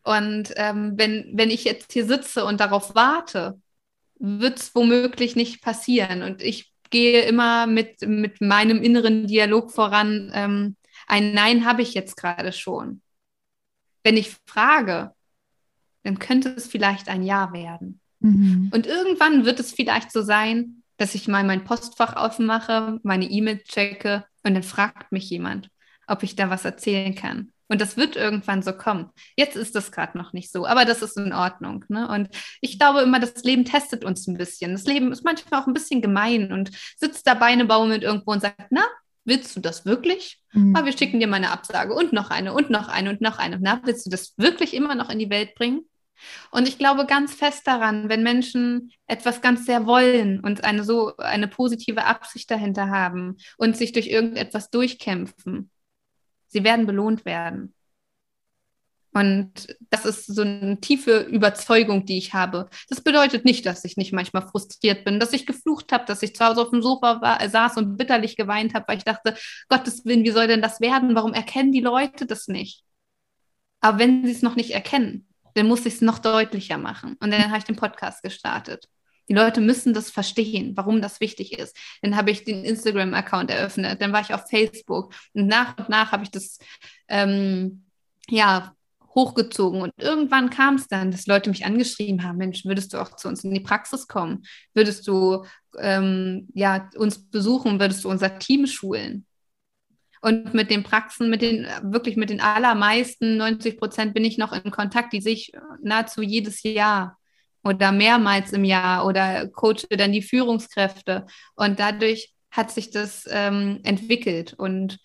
Und ähm, wenn, wenn ich jetzt hier sitze und darauf warte, wird es womöglich nicht passieren. Und ich gehe immer mit, mit meinem inneren Dialog voran. Ähm, ein Nein habe ich jetzt gerade schon. Wenn ich frage, dann könnte es vielleicht ein Ja werden. Mhm. Und irgendwann wird es vielleicht so sein, dass ich mal mein Postfach aufmache, meine E-Mail checke und dann fragt mich jemand, ob ich da was erzählen kann. Und das wird irgendwann so kommen. Jetzt ist das gerade noch nicht so, aber das ist in Ordnung. Ne? Und ich glaube immer, das Leben testet uns ein bisschen. Das Leben ist manchmal auch ein bisschen gemein und sitzt da Beine baumelt irgendwo und sagt, na, willst du das wirklich? Mhm. Ah, wir schicken dir mal eine Absage und noch eine und noch eine und noch eine. Na, willst du das wirklich immer noch in die Welt bringen? Und ich glaube ganz fest daran, wenn Menschen etwas ganz sehr wollen und eine so eine positive Absicht dahinter haben und sich durch irgendetwas durchkämpfen, Sie werden belohnt werden. Und das ist so eine tiefe Überzeugung, die ich habe. Das bedeutet nicht, dass ich nicht manchmal frustriert bin, dass ich geflucht habe, dass ich zu Hause auf dem Sofa war, saß und bitterlich geweint habe, weil ich dachte, Gottes Willen, wie soll denn das werden? Warum erkennen die Leute das nicht? Aber wenn sie es noch nicht erkennen, dann muss ich es noch deutlicher machen. Und dann habe ich den Podcast gestartet. Die Leute müssen das verstehen, warum das wichtig ist. Dann habe ich den Instagram-Account eröffnet, dann war ich auf Facebook und nach und nach habe ich das ähm, ja hochgezogen und irgendwann kam es dann, dass Leute mich angeschrieben haben, Mensch, würdest du auch zu uns in die Praxis kommen? Würdest du ähm, ja, uns besuchen? Würdest du unser Team schulen? Und mit den Praxen, mit den, wirklich mit den allermeisten, 90 Prozent bin ich noch in Kontakt, die sich nahezu jedes Jahr oder mehrmals im Jahr oder coache dann die Führungskräfte. Und dadurch hat sich das ähm, entwickelt. Und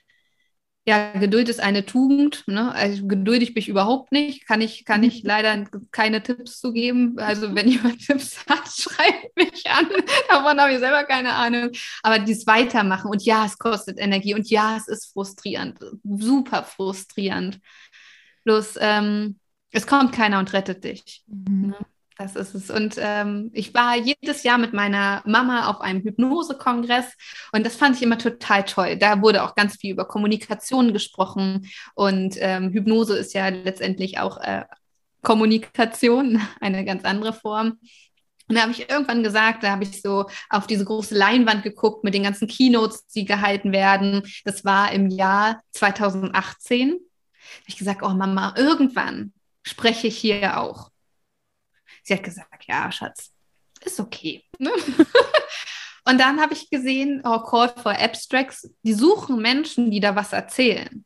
ja, Geduld ist eine Tugend. Ne? Also geduldig bin ich überhaupt nicht. Kann ich, kann ich leider keine Tipps zu geben. Also wenn jemand Tipps hat, schreibt mich an. Davon habe ich selber keine Ahnung. Aber dieses Weitermachen und ja, es kostet Energie und ja, es ist frustrierend, super frustrierend. Bloß ähm, es kommt keiner und rettet dich. Mhm. Ne? Das ist es. Und ähm, ich war jedes Jahr mit meiner Mama auf einem Hypnose-Kongress und das fand ich immer total toll. Da wurde auch ganz viel über Kommunikation gesprochen und ähm, Hypnose ist ja letztendlich auch äh, Kommunikation, eine ganz andere Form. Und da habe ich irgendwann gesagt, da habe ich so auf diese große Leinwand geguckt mit den ganzen Keynotes, die gehalten werden. Das war im Jahr 2018. Da habe ich gesagt, oh Mama, irgendwann spreche ich hier auch. Sie hat gesagt, ja, Schatz, ist okay. Ne? Und dann habe ich gesehen, oh, Call for Abstracts, die suchen Menschen, die da was erzählen.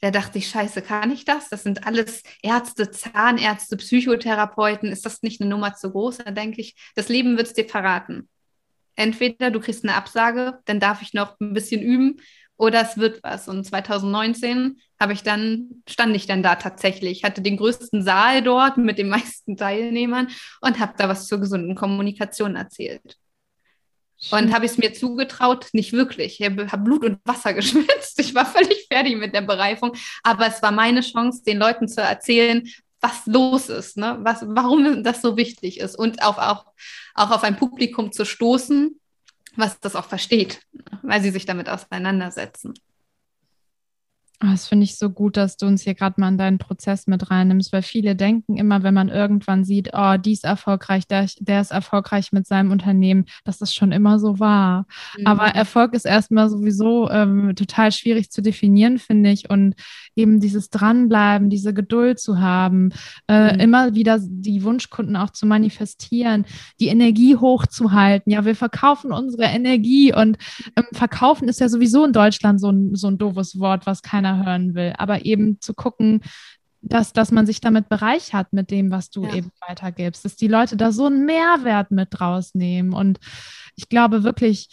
Da dachte ich, scheiße, kann ich das? Das sind alles Ärzte, Zahnärzte, Psychotherapeuten. Ist das nicht eine Nummer zu groß? Da denke ich, das Leben wird es dir verraten. Entweder du kriegst eine Absage, dann darf ich noch ein bisschen üben, oder es wird was. Und 2019 habe ich dann, stand ich dann da tatsächlich, hatte den größten Saal dort mit den meisten Teilnehmern und habe da was zur gesunden Kommunikation erzählt. Und habe ich es mir zugetraut? Nicht wirklich. Ich habe Blut und Wasser geschwitzt. Ich war völlig fertig mit der Bereifung. Aber es war meine Chance, den Leuten zu erzählen, was los ist, ne? was, warum das so wichtig ist und auch, auch, auch auf ein Publikum zu stoßen, was das auch versteht, weil sie sich damit auseinandersetzen. Oh, das finde ich so gut, dass du uns hier gerade mal in deinen Prozess mit reinnimmst, weil viele denken immer, wenn man irgendwann sieht, oh, die ist erfolgreich, der, der ist erfolgreich mit seinem Unternehmen, dass das schon immer so war. Mhm. Aber Erfolg ist erstmal sowieso ähm, total schwierig zu definieren, finde ich. Und eben dieses Dranbleiben, diese Geduld zu haben, äh, mhm. immer wieder die Wunschkunden auch zu manifestieren, die Energie hochzuhalten. Ja, wir verkaufen unsere Energie und ähm, verkaufen ist ja sowieso in Deutschland so ein, so ein doofes Wort, was keiner keiner hören will. Aber eben zu gucken, dass, dass man sich damit bereichert mit dem, was du ja. eben weitergibst, dass die Leute da so einen Mehrwert mit rausnehmen. Und ich glaube wirklich,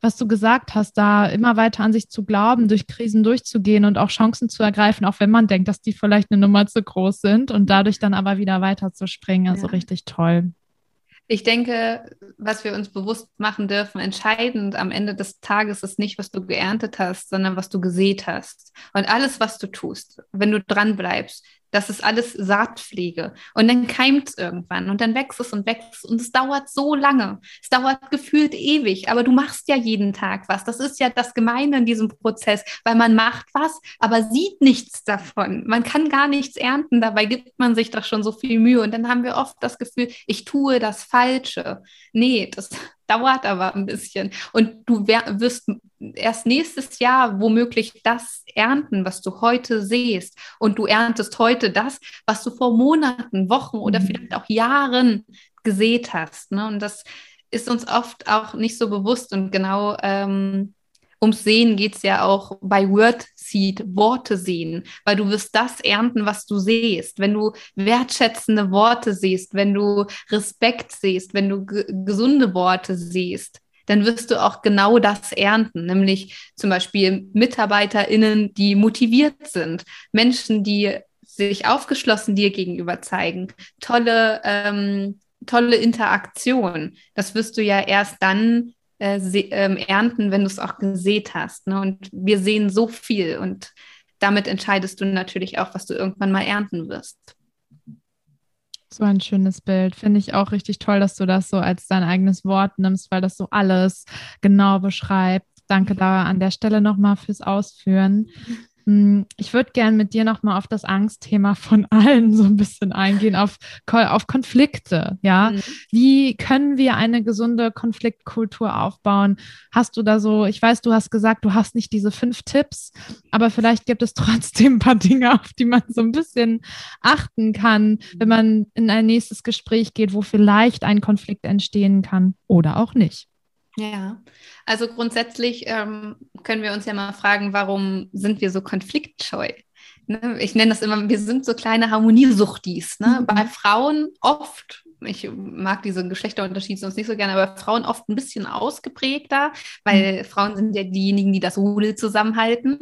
was du gesagt hast, da immer weiter an sich zu glauben, durch Krisen durchzugehen und auch Chancen zu ergreifen, auch wenn man denkt, dass die vielleicht eine Nummer zu groß sind und dadurch dann aber wieder weiter zu springen. Also ja. richtig toll ich denke, was wir uns bewusst machen dürfen, entscheidend am Ende des Tages ist nicht, was du geerntet hast, sondern was du gesät hast. Und alles, was du tust, wenn du dran bleibst, das ist alles Saatpflege. Und dann keimt es irgendwann und dann wächst es und wächst und es dauert so lange. Es dauert gefühlt ewig, aber du machst ja jeden Tag was. Das ist ja das Gemeine in diesem Prozess, weil man macht was, aber sieht nichts davon. Man kann gar nichts ernten, dabei gibt man sich doch schon so viel Mühe. Und dann haben wir oft das Gefühl, ich tue das Falsche. Nee, das, dauert aber ein bisschen. Und du wirst erst nächstes Jahr womöglich das ernten, was du heute siehst. Und du erntest heute das, was du vor Monaten, Wochen oder mhm. vielleicht auch Jahren gesät hast. Ne? Und das ist uns oft auch nicht so bewusst. Und genau ähm, ums Sehen geht es ja auch bei Word Seed, Worte sehen, weil du wirst das ernten, was du siehst. Wenn du wertschätzende Worte siehst, wenn du Respekt siehst, wenn du gesunde Worte siehst, dann wirst du auch genau das ernten, nämlich zum Beispiel MitarbeiterInnen, die motiviert sind, Menschen, die sich aufgeschlossen dir gegenüber zeigen, tolle, ähm, tolle Interaktion. Das wirst du ja erst dann äh, ähm, ernten, wenn du es auch gesät hast. Ne? Und wir sehen so viel und damit entscheidest du natürlich auch, was du irgendwann mal ernten wirst. So ein schönes Bild. Finde ich auch richtig toll, dass du das so als dein eigenes Wort nimmst, weil das so alles genau beschreibt. Danke da an der Stelle nochmal fürs Ausführen. Hm, ich würde gerne mit dir nochmal auf das Angstthema von allen so ein bisschen eingehen, auf, auf Konflikte. Ja, mhm. wie können wir eine gesunde Konfliktkultur aufbauen? Hast du da so, ich weiß, du hast gesagt, du hast nicht diese fünf Tipps, aber vielleicht gibt es trotzdem ein paar Dinge, auf die man so ein bisschen achten kann, wenn man in ein nächstes Gespräch geht, wo vielleicht ein Konflikt entstehen kann oder auch nicht. Ja, also grundsätzlich ähm, können wir uns ja mal fragen, warum sind wir so konfliktscheu? Ne? Ich nenne das immer, wir sind so kleine Harmoniesuchtis. Ne? Mhm. Bei Frauen oft ich mag diesen Geschlechterunterschied sonst nicht so gerne, aber Frauen oft ein bisschen ausgeprägter, weil mhm. Frauen sind ja diejenigen, die das Rudel zusammenhalten.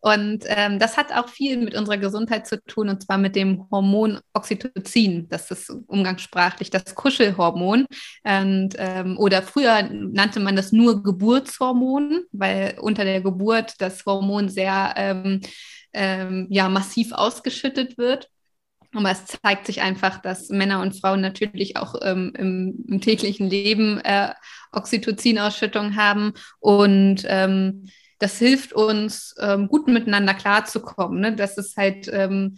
Und ähm, das hat auch viel mit unserer Gesundheit zu tun, und zwar mit dem Hormon Oxytocin. Das ist umgangssprachlich das Kuschelhormon. Und, ähm, oder früher nannte man das nur Geburtshormon, weil unter der Geburt das Hormon sehr ähm, ähm ja, massiv ausgeschüttet wird. Aber es zeigt sich einfach, dass Männer und Frauen natürlich auch ähm, im, im, täglichen Leben äh, Oxytocin-Ausschüttung haben. Und ähm, das hilft uns, ähm, gut miteinander klarzukommen. Ne? Das ist halt ähm,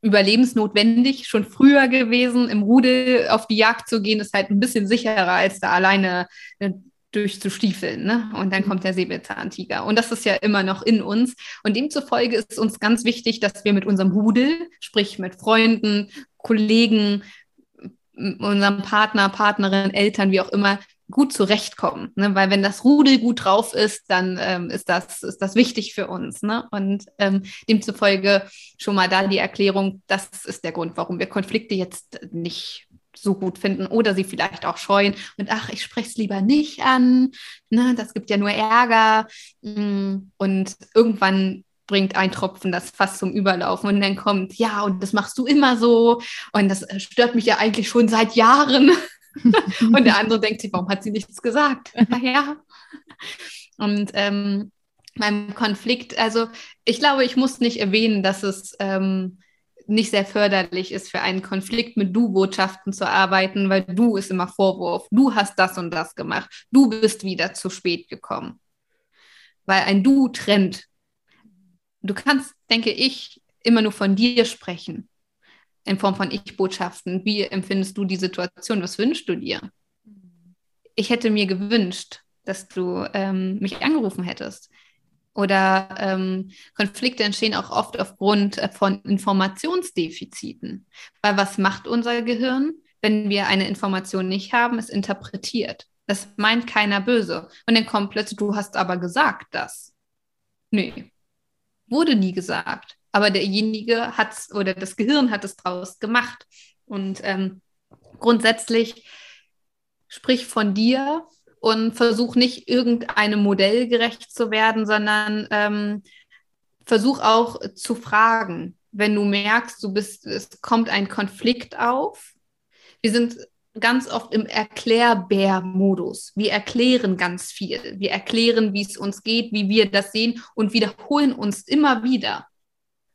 überlebensnotwendig, schon früher gewesen. Im Rudel auf die Jagd zu gehen, ist halt ein bisschen sicherer, als da alleine äh, durchzustiefeln. Ne? Und dann mhm. kommt der Säbelzahntiger. Und das ist ja immer noch in uns. Und demzufolge ist uns ganz wichtig, dass wir mit unserem Rudel, sprich mit Freunden, Kollegen, unserem Partner, Partnerin, Eltern, wie auch immer, gut zurechtkommen. Ne? Weil wenn das Rudel gut drauf ist, dann ähm, ist, das, ist das wichtig für uns. Ne? Und ähm, demzufolge schon mal da die Erklärung, das ist der Grund, warum wir Konflikte jetzt nicht so gut finden oder sie vielleicht auch scheuen und ach, ich spreche es lieber nicht an, ne? das gibt ja nur Ärger. Mm, und irgendwann bringt ein Tropfen das fast zum Überlaufen und dann kommt, ja, und das machst du immer so und das stört mich ja eigentlich schon seit Jahren. und der andere denkt sich, warum hat sie nichts gesagt? Naja. Und ähm, beim Konflikt, also ich glaube, ich muss nicht erwähnen, dass es ähm, nicht sehr förderlich ist, für einen Konflikt mit Du-Botschaften zu arbeiten, weil du ist immer Vorwurf. Du hast das und das gemacht. Du bist wieder zu spät gekommen. Weil ein Du trennt. Du kannst, denke ich, immer nur von dir sprechen in Form von Ich-Botschaften. Wie empfindest du die Situation? Was wünschst du dir? Ich hätte mir gewünscht, dass du ähm, mich angerufen hättest. Oder ähm, Konflikte entstehen auch oft aufgrund äh, von Informationsdefiziten. Weil was macht unser Gehirn, wenn wir eine Information nicht haben? Es interpretiert. Das meint keiner böse. Und dann kommt plötzlich, du hast aber gesagt das. Nee, wurde nie gesagt aber derjenige hat es oder das Gehirn hat es draus gemacht. Und ähm, grundsätzlich sprich von dir und versuch nicht irgendeinem Modell gerecht zu werden, sondern ähm, versuch auch zu fragen, wenn du merkst, du bist, es kommt ein Konflikt auf. Wir sind ganz oft im Erklärbär-Modus. Wir erklären ganz viel. Wir erklären, wie es uns geht, wie wir das sehen und wiederholen uns immer wieder.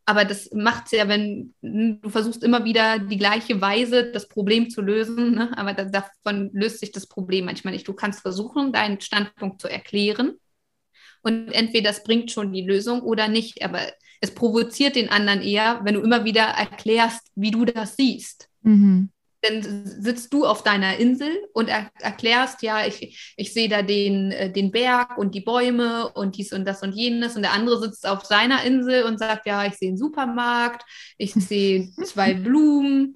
Aber das macht es ja, wenn du versuchst immer wieder die gleiche Weise, das Problem zu lösen. Ne? Aber da, davon löst sich das Problem manchmal nicht. Du kannst versuchen, deinen Standpunkt zu erklären. Und entweder das bringt schon die Lösung oder nicht. Aber es provoziert den anderen eher, wenn du immer wieder erklärst, wie du das siehst. Mhm dann sitzt du auf deiner Insel und er erklärst, ja, ich, ich sehe da den, äh, den Berg und die Bäume und dies und das und jenes. Und der andere sitzt auf seiner Insel und sagt, ja, ich sehe einen Supermarkt, ich sehe zwei Blumen.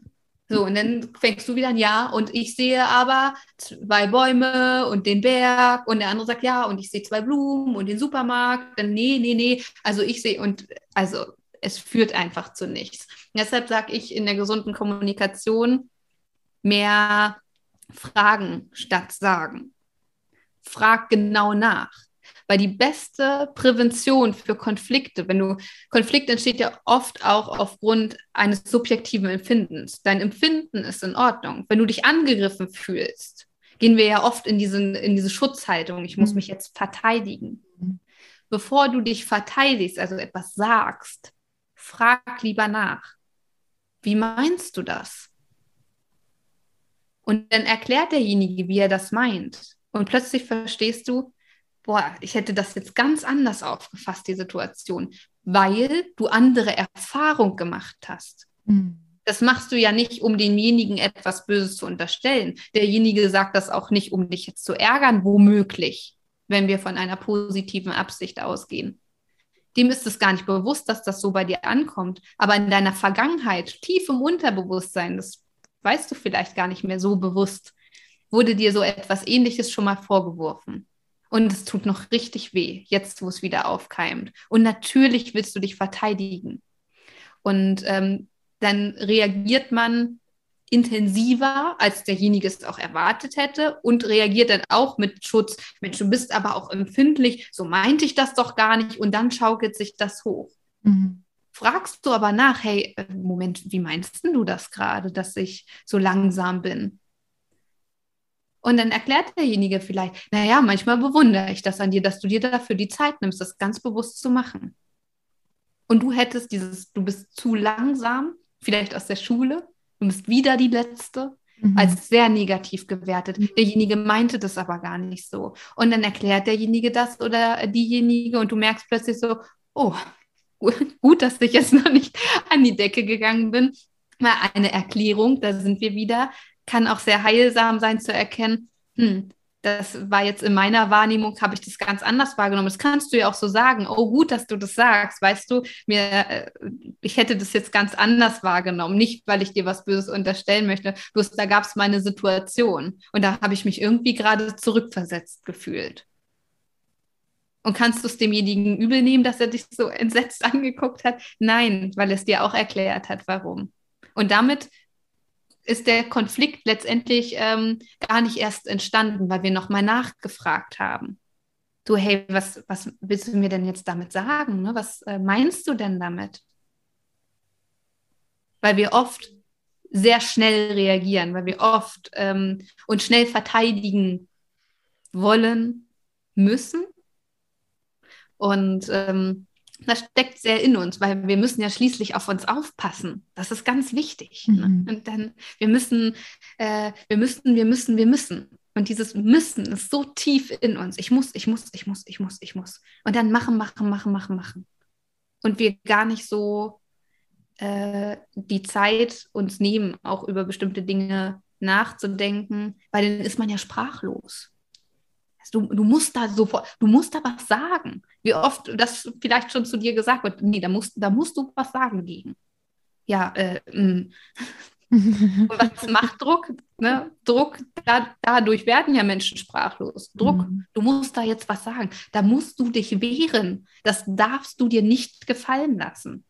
So, und dann fängst du wieder an, ja, und ich sehe aber zwei Bäume und den Berg. Und der andere sagt, ja, und ich sehe zwei Blumen und den Supermarkt. Dann, nee, nee, nee. Also ich sehe, und also es führt einfach zu nichts. Und deshalb sage ich in der gesunden Kommunikation, mehr fragen statt sagen. Frag genau nach. Weil die beste Prävention für Konflikte, wenn du, Konflikt entsteht ja oft auch aufgrund eines subjektiven Empfindens. Dein Empfinden ist in Ordnung. Wenn du dich angegriffen fühlst, gehen wir ja oft in, diesen, in diese Schutzhaltung. Ich muss mhm. mich jetzt verteidigen. Bevor du dich verteidigst, also etwas sagst, frag lieber nach. Wie meinst du das? Und dann erklärt derjenige, wie er das meint. Und plötzlich verstehst du, boah, ich hätte das jetzt ganz anders aufgefasst, die Situation, weil du andere Erfahrung gemacht hast. Mhm. Das machst du ja nicht, um demjenigen etwas Böses zu unterstellen. Derjenige sagt das auch nicht, um dich jetzt zu ärgern, womöglich, wenn wir von einer positiven Absicht ausgehen. Dem ist es gar nicht bewusst, dass das so bei dir ankommt. Aber in deiner Vergangenheit, tief im Unterbewusstsein, das weißt du vielleicht gar nicht mehr so bewusst, wurde dir so etwas Ähnliches schon mal vorgeworfen. Und es tut noch richtig weh, jetzt wo es wieder aufkeimt. Und natürlich willst du dich verteidigen. Und ähm, dann reagiert man intensiver, als derjenige es auch erwartet hätte und reagiert dann auch mit Schutz. Mensch, du bist aber auch empfindlich, so meinte ich das doch gar nicht und dann schaukelt sich das hoch. Mhm. Fragst du aber nach, hey, äh, Moment, wie meinst du das gerade, dass ich so langsam bin? Und dann erklärt derjenige vielleicht, naja, manchmal bewundere ich das an dir, dass du dir dafür die Zeit nimmst, das ganz bewusst zu machen. Und du hättest dieses, du bist zu langsam, vielleicht aus der Schule, du bist wieder die Letzte, mhm. als sehr negativ gewertet. Mhm. Derjenige meinte das aber gar nicht so. Und dann erklärt derjenige das oder diejenige und du merkst plötzlich so, oh, gut, dass ich jetzt noch nicht an die Decke gegangen bin. Mal eine Erklärung, da sind wir wieder, kann auch sehr heilsam sein zu erkennen, hm, das war jetzt in meiner Wahrnehmung, habe ich das ganz anders wahrgenommen. Das kannst du ja auch so sagen. Oh, gut, dass du das sagst. Weißt du, mir, äh, ich hätte das jetzt ganz anders wahrgenommen. Nicht, weil ich dir was Böses unterstellen möchte. Bloß da gab es meine Situation. Und da habe ich mich irgendwie gerade zurückversetzt gefühlt. Und kannst du es demjenigen übel nehmen, dass er dich so entsetzt angeguckt hat? Nein, weil es dir auch erklärt hat, warum. Und damit ist der Konflikt letztendlich ähm, gar nicht erst entstanden, weil wir nochmal nachgefragt haben. Du, hey, was, was willst du mir denn jetzt damit sagen? Ne? Was äh, meinst du denn damit? Weil wir oft sehr schnell reagieren, weil wir oft ähm, uns schnell verteidigen wollen, müssen. Und ähm, das steckt sehr in uns, weil wir müssen ja schließlich auf uns aufpassen. Das ist ganz wichtig. Ne? Mhm. Ne? Und dann, wir müssen, äh, wir müssen, wir müssen, wir müssen. Und dieses Müssen ist so tief in uns. Ich muss, ich muss, ich muss, ich muss, ich muss. Und dann machen, machen, machen, machen, machen. Und wir gar nicht so äh, die Zeit uns nehmen, auch über bestimmte Dinge nachzudenken, weil dann ist man ja sprachlos. Du, du musst da sofort, du musst da was sagen. Wie oft das vielleicht schon zu dir gesagt wird, nee, da musst, da musst du was sagen gegen. Ja, äh, mm. Und was macht Druck? Ne? Druck, da, dadurch werden ja Menschen sprachlos. Druck, mhm. du musst da jetzt was sagen. Da musst du dich wehren. Das darfst du dir nicht gefallen lassen.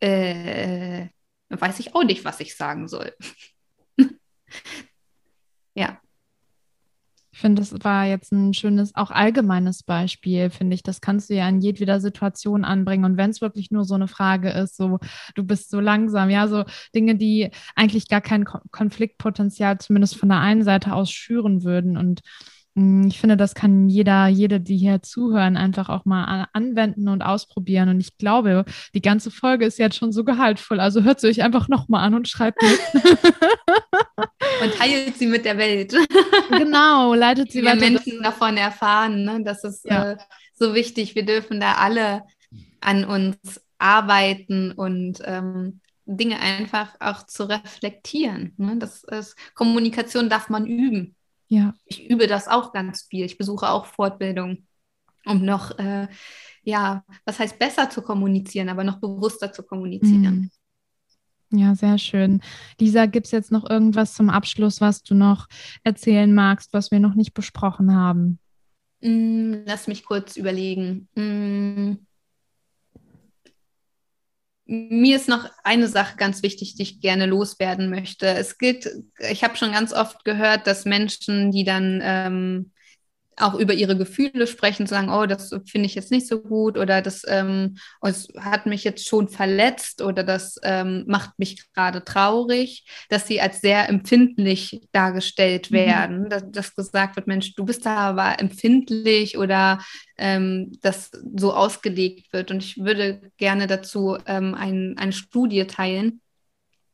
Äh, weiß ich auch nicht, was ich sagen soll. ja. Ich finde, das war jetzt ein schönes, auch allgemeines Beispiel, finde ich. Das kannst du ja in jedweder Situation anbringen. Und wenn es wirklich nur so eine Frage ist, so, du bist so langsam, ja, so Dinge, die eigentlich gar kein Konfliktpotenzial zumindest von der einen Seite aus schüren würden. Und ich finde, das kann jeder, jede, die hier zuhören, einfach auch mal anwenden und ausprobieren. Und ich glaube, die ganze Folge ist jetzt schon so gehaltvoll. Also hört sie euch einfach nochmal an und schreibt mit. und teilt sie mit der Welt. Genau, leitet sie Wir weiter. Menschen davon erfahren, ne? das ist ja. äh, so wichtig. Wir dürfen da alle an uns arbeiten und ähm, Dinge einfach auch zu reflektieren. Ne? Das ist, Kommunikation darf man üben. Ja. Ich übe das auch ganz viel. Ich besuche auch Fortbildung, um noch, äh, ja, was heißt besser zu kommunizieren, aber noch bewusster zu kommunizieren. Mhm. Ja, sehr schön. Lisa, gibt es jetzt noch irgendwas zum Abschluss, was du noch erzählen magst, was wir noch nicht besprochen haben? Mm, lass mich kurz überlegen. Mm. Mir ist noch eine Sache ganz wichtig, die ich gerne loswerden möchte. Es gilt, ich habe schon ganz oft gehört, dass Menschen, die dann ähm, auch über ihre Gefühle sprechen, sagen, oh, das finde ich jetzt nicht so gut oder das, ähm, das hat mich jetzt schon verletzt oder das ähm, macht mich gerade traurig, dass sie als sehr empfindlich dargestellt mhm. werden, mhm. dass, dass, gesagt wird, Mensch, du bist da aber empfindlich oder ähm, das so ausgelegt wird. Und ich würde gerne dazu ähm, ein, eine Studie teilen.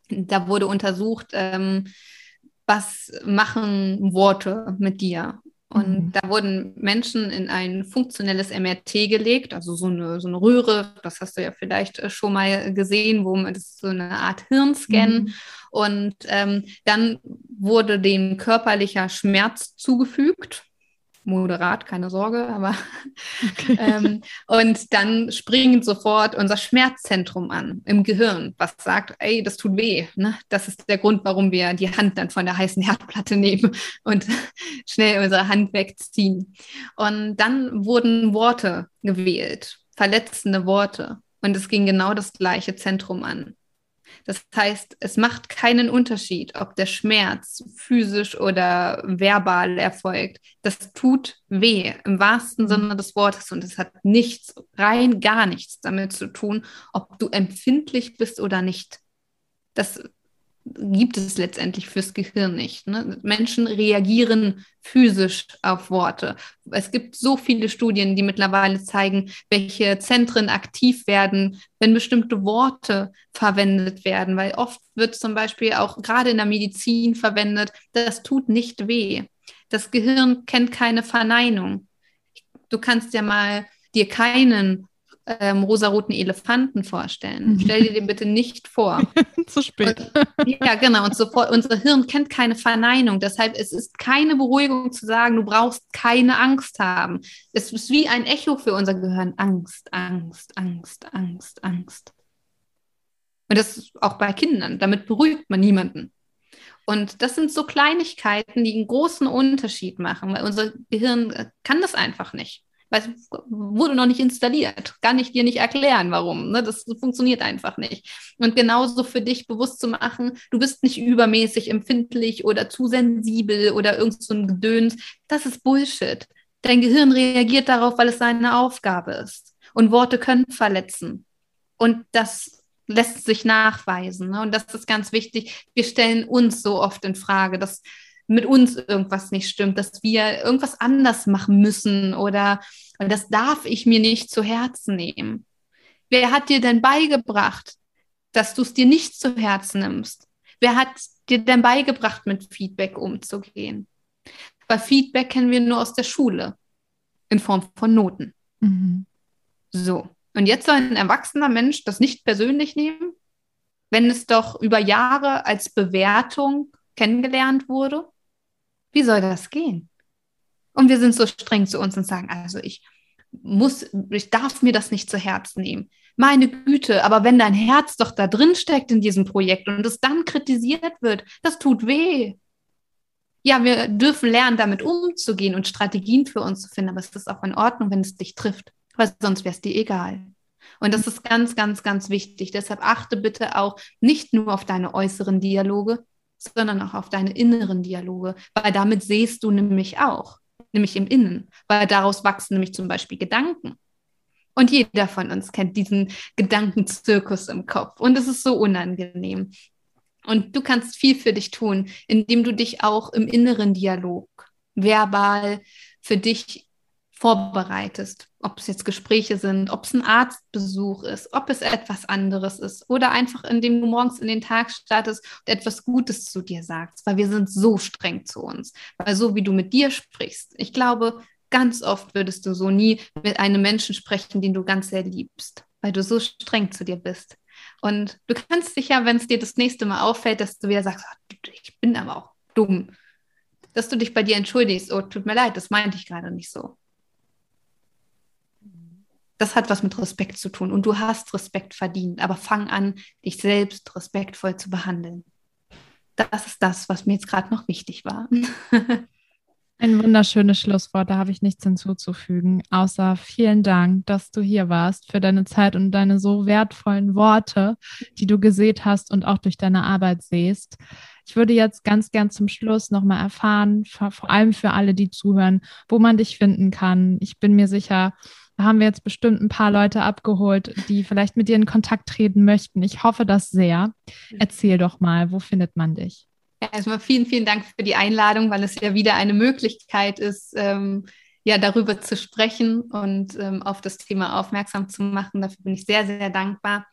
Da wurde untersucht, ähm, was machen Worte mit dir? Und mhm. da wurden Menschen in ein funktionelles MRT gelegt, also so eine, so eine Röhre, das hast du ja vielleicht äh, schon mal gesehen, wo man das ist so eine Art Hirnscan. Mhm. Und ähm, dann wurde dem körperlicher Schmerz zugefügt moderat, keine Sorge, aber ähm, und dann springt sofort unser Schmerzzentrum an im Gehirn, was sagt, ey, das tut weh. Ne? Das ist der Grund, warum wir die Hand dann von der heißen Herdplatte nehmen und schnell unsere Hand wegziehen. Und dann wurden Worte gewählt, verletzende Worte. Und es ging genau das gleiche Zentrum an. Das heißt, es macht keinen Unterschied, ob der Schmerz physisch oder verbal erfolgt. Das tut weh im wahrsten mhm. Sinne des Wortes und es hat nichts, rein gar nichts damit zu tun, ob du empfindlich bist oder nicht. Das gibt es letztendlich fürs Gehirn nicht. Ne? Menschen reagieren physisch auf Worte. Es gibt so viele Studien, die mittlerweile zeigen, welche Zentren aktiv werden, wenn bestimmte Worte verwendet werden, weil oft wird zum Beispiel auch gerade in der Medizin verwendet, das tut nicht weh. Das Gehirn kennt keine Verneinung. Du kannst ja mal dir keinen ähm, rosaroten Elefanten vorstellen. Mhm. Stell dir den bitte nicht vor. Zu spät. Und, ja, genau. Und sofort, unser Hirn kennt keine Verneinung. Deshalb es ist keine Beruhigung zu sagen, du brauchst keine Angst haben. Es ist wie ein Echo für unser Gehirn. Angst, Angst, Angst, Angst, Angst. Und das ist auch bei Kindern. Damit beruhigt man niemanden. Und das sind so Kleinigkeiten, die einen großen Unterschied machen, weil unser Gehirn kann das einfach nicht. Weil es wurde noch nicht installiert. Kann ich dir nicht erklären, warum. Ne? Das funktioniert einfach nicht. Und genauso für dich bewusst zu machen, du bist nicht übermäßig empfindlich oder zu sensibel oder irgend so ein Gedöns. Das ist Bullshit. Dein Gehirn reagiert darauf, weil es seine Aufgabe ist. Und Worte können verletzen. Und das lässt sich nachweisen. Ne? Und das ist ganz wichtig. Wir stellen uns so oft in Frage, dass mit uns irgendwas nicht stimmt, dass wir irgendwas anders machen müssen oder das darf ich mir nicht zu Herzen nehmen. Wer hat dir denn beigebracht, dass du es dir nicht zu Herzen nimmst? Wer hat dir denn beigebracht, mit Feedback umzugehen? Weil Feedback kennen wir nur aus der Schule in Form von Noten. Mhm. So. Und jetzt soll ein erwachsener Mensch das nicht persönlich nehmen, wenn es doch über Jahre als Bewertung kennengelernt wurde? Wie soll das gehen? Und wir sind so streng zu uns und sagen, also ich muss, ich darf mir das nicht zu Herzen nehmen. Meine Güte, aber wenn dein Herz doch da drin steckt in diesem Projekt und es dann kritisiert wird, das tut weh. Ja, wir dürfen lernen, damit umzugehen und Strategien für uns zu finden, aber es ist auch in Ordnung, wenn es dich trifft weil sonst wäre es dir egal. Und das ist ganz, ganz, ganz wichtig. Deshalb achte bitte auch nicht nur auf deine äußeren Dialoge, sondern auch auf deine inneren Dialoge, weil damit siehst du nämlich auch, nämlich im Innen, weil daraus wachsen nämlich zum Beispiel Gedanken. Und jeder von uns kennt diesen Gedankenzirkus im Kopf und es ist so unangenehm. Und du kannst viel für dich tun, indem du dich auch im inneren Dialog verbal für dich vorbereitest. Ob es jetzt Gespräche sind, ob es ein Arztbesuch ist, ob es etwas anderes ist oder einfach indem du morgens in den Tag startest und etwas Gutes zu dir sagst, weil wir sind so streng zu uns. Weil so wie du mit dir sprichst, ich glaube, ganz oft würdest du so nie mit einem Menschen sprechen, den du ganz sehr liebst, weil du so streng zu dir bist. Und du kannst dich ja, wenn es dir das nächste Mal auffällt, dass du wieder sagst, oh, ich bin aber auch dumm, dass du dich bei dir entschuldigst, oh, tut mir leid, das meinte ich gerade nicht so das hat was mit Respekt zu tun und du hast Respekt verdient, aber fang an, dich selbst respektvoll zu behandeln. Das ist das, was mir jetzt gerade noch wichtig war. Ein wunderschönes Schlusswort, da habe ich nichts hinzuzufügen, außer vielen Dank, dass du hier warst, für deine Zeit und deine so wertvollen Worte, die du gesät hast und auch durch deine Arbeit siehst. Ich würde jetzt ganz gern zum Schluss nochmal erfahren, vor allem für alle, die zuhören, wo man dich finden kann. Ich bin mir sicher, da haben wir jetzt bestimmt ein paar Leute abgeholt, die vielleicht mit dir in Kontakt treten möchten. Ich hoffe das sehr. Erzähl doch mal, wo findet man dich? Ja, erstmal vielen, vielen Dank für die Einladung, weil es ja wieder eine Möglichkeit ist, ähm, ja, darüber zu sprechen und ähm, auf das Thema aufmerksam zu machen. Dafür bin ich sehr, sehr dankbar.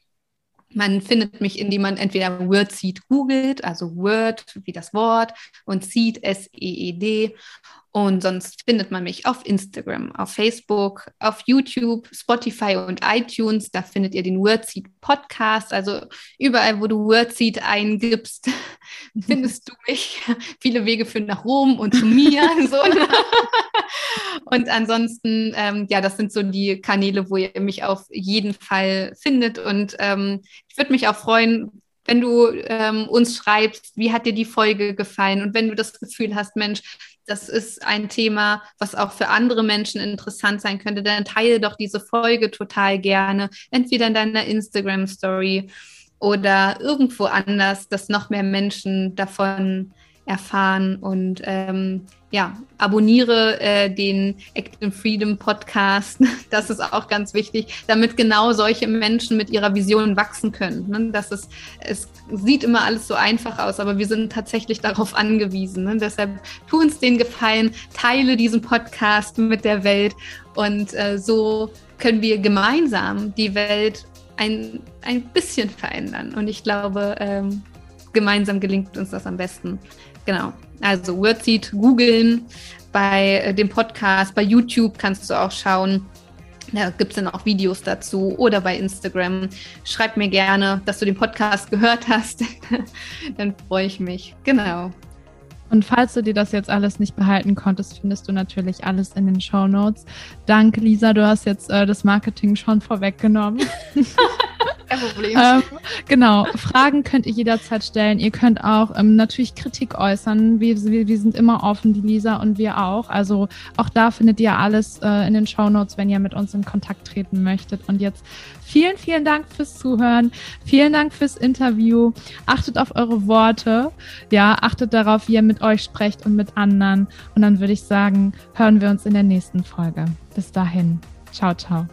Man findet mich, indem man entweder WordSeed googelt, also Word wie das Wort und Seed S-E-E-D und sonst findet man mich auf Instagram, auf Facebook, auf YouTube, Spotify und iTunes. Da findet ihr den Wordseed Podcast. Also überall, wo du Wordseed eingibst, findest du mich. Viele Wege führen nach Rom und zu mir. so. Und ansonsten, ähm, ja, das sind so die Kanäle, wo ihr mich auf jeden Fall findet. Und ähm, ich würde mich auch freuen, wenn du ähm, uns schreibst, wie hat dir die Folge gefallen? Und wenn du das Gefühl hast, Mensch, das ist ein Thema, was auch für andere Menschen interessant sein könnte, dann teile doch diese Folge total gerne, entweder in deiner Instagram-Story oder irgendwo anders, dass noch mehr Menschen davon erfahren und ähm, ja, abonniere äh, den Active Freedom Podcast. Das ist auch ganz wichtig, damit genau solche Menschen mit ihrer Vision wachsen können. Ne? Das ist, es sieht immer alles so einfach aus, aber wir sind tatsächlich darauf angewiesen. Ne? Deshalb tu uns den Gefallen, teile diesen Podcast mit der Welt und äh, so können wir gemeinsam die Welt ein, ein bisschen verändern. Und ich glaube, ähm, gemeinsam gelingt uns das am besten. Genau. Also Wordseed googeln, bei äh, dem Podcast, bei YouTube kannst du auch schauen. Da gibt es dann auch Videos dazu oder bei Instagram. Schreib mir gerne, dass du den Podcast gehört hast. dann freue ich mich. Genau. Und falls du dir das jetzt alles nicht behalten konntest, findest du natürlich alles in den Show Notes. Danke, Lisa, du hast jetzt äh, das Marketing schon vorweggenommen. Kein Problem. ähm, genau, Fragen könnt ihr jederzeit stellen. Ihr könnt auch ähm, natürlich Kritik äußern. Wir, wir, wir, sind immer offen, die Lisa und wir auch. Also auch da findet ihr alles äh, in den Show Notes, wenn ihr mit uns in Kontakt treten möchtet. Und jetzt vielen, vielen Dank fürs Zuhören. Vielen Dank fürs Interview. Achtet auf eure Worte. Ja, achtet darauf, wie ihr mit euch sprecht und mit anderen. Und dann würde ich sagen, hören wir uns in der nächsten Folge. Bis dahin. Ciao, ciao.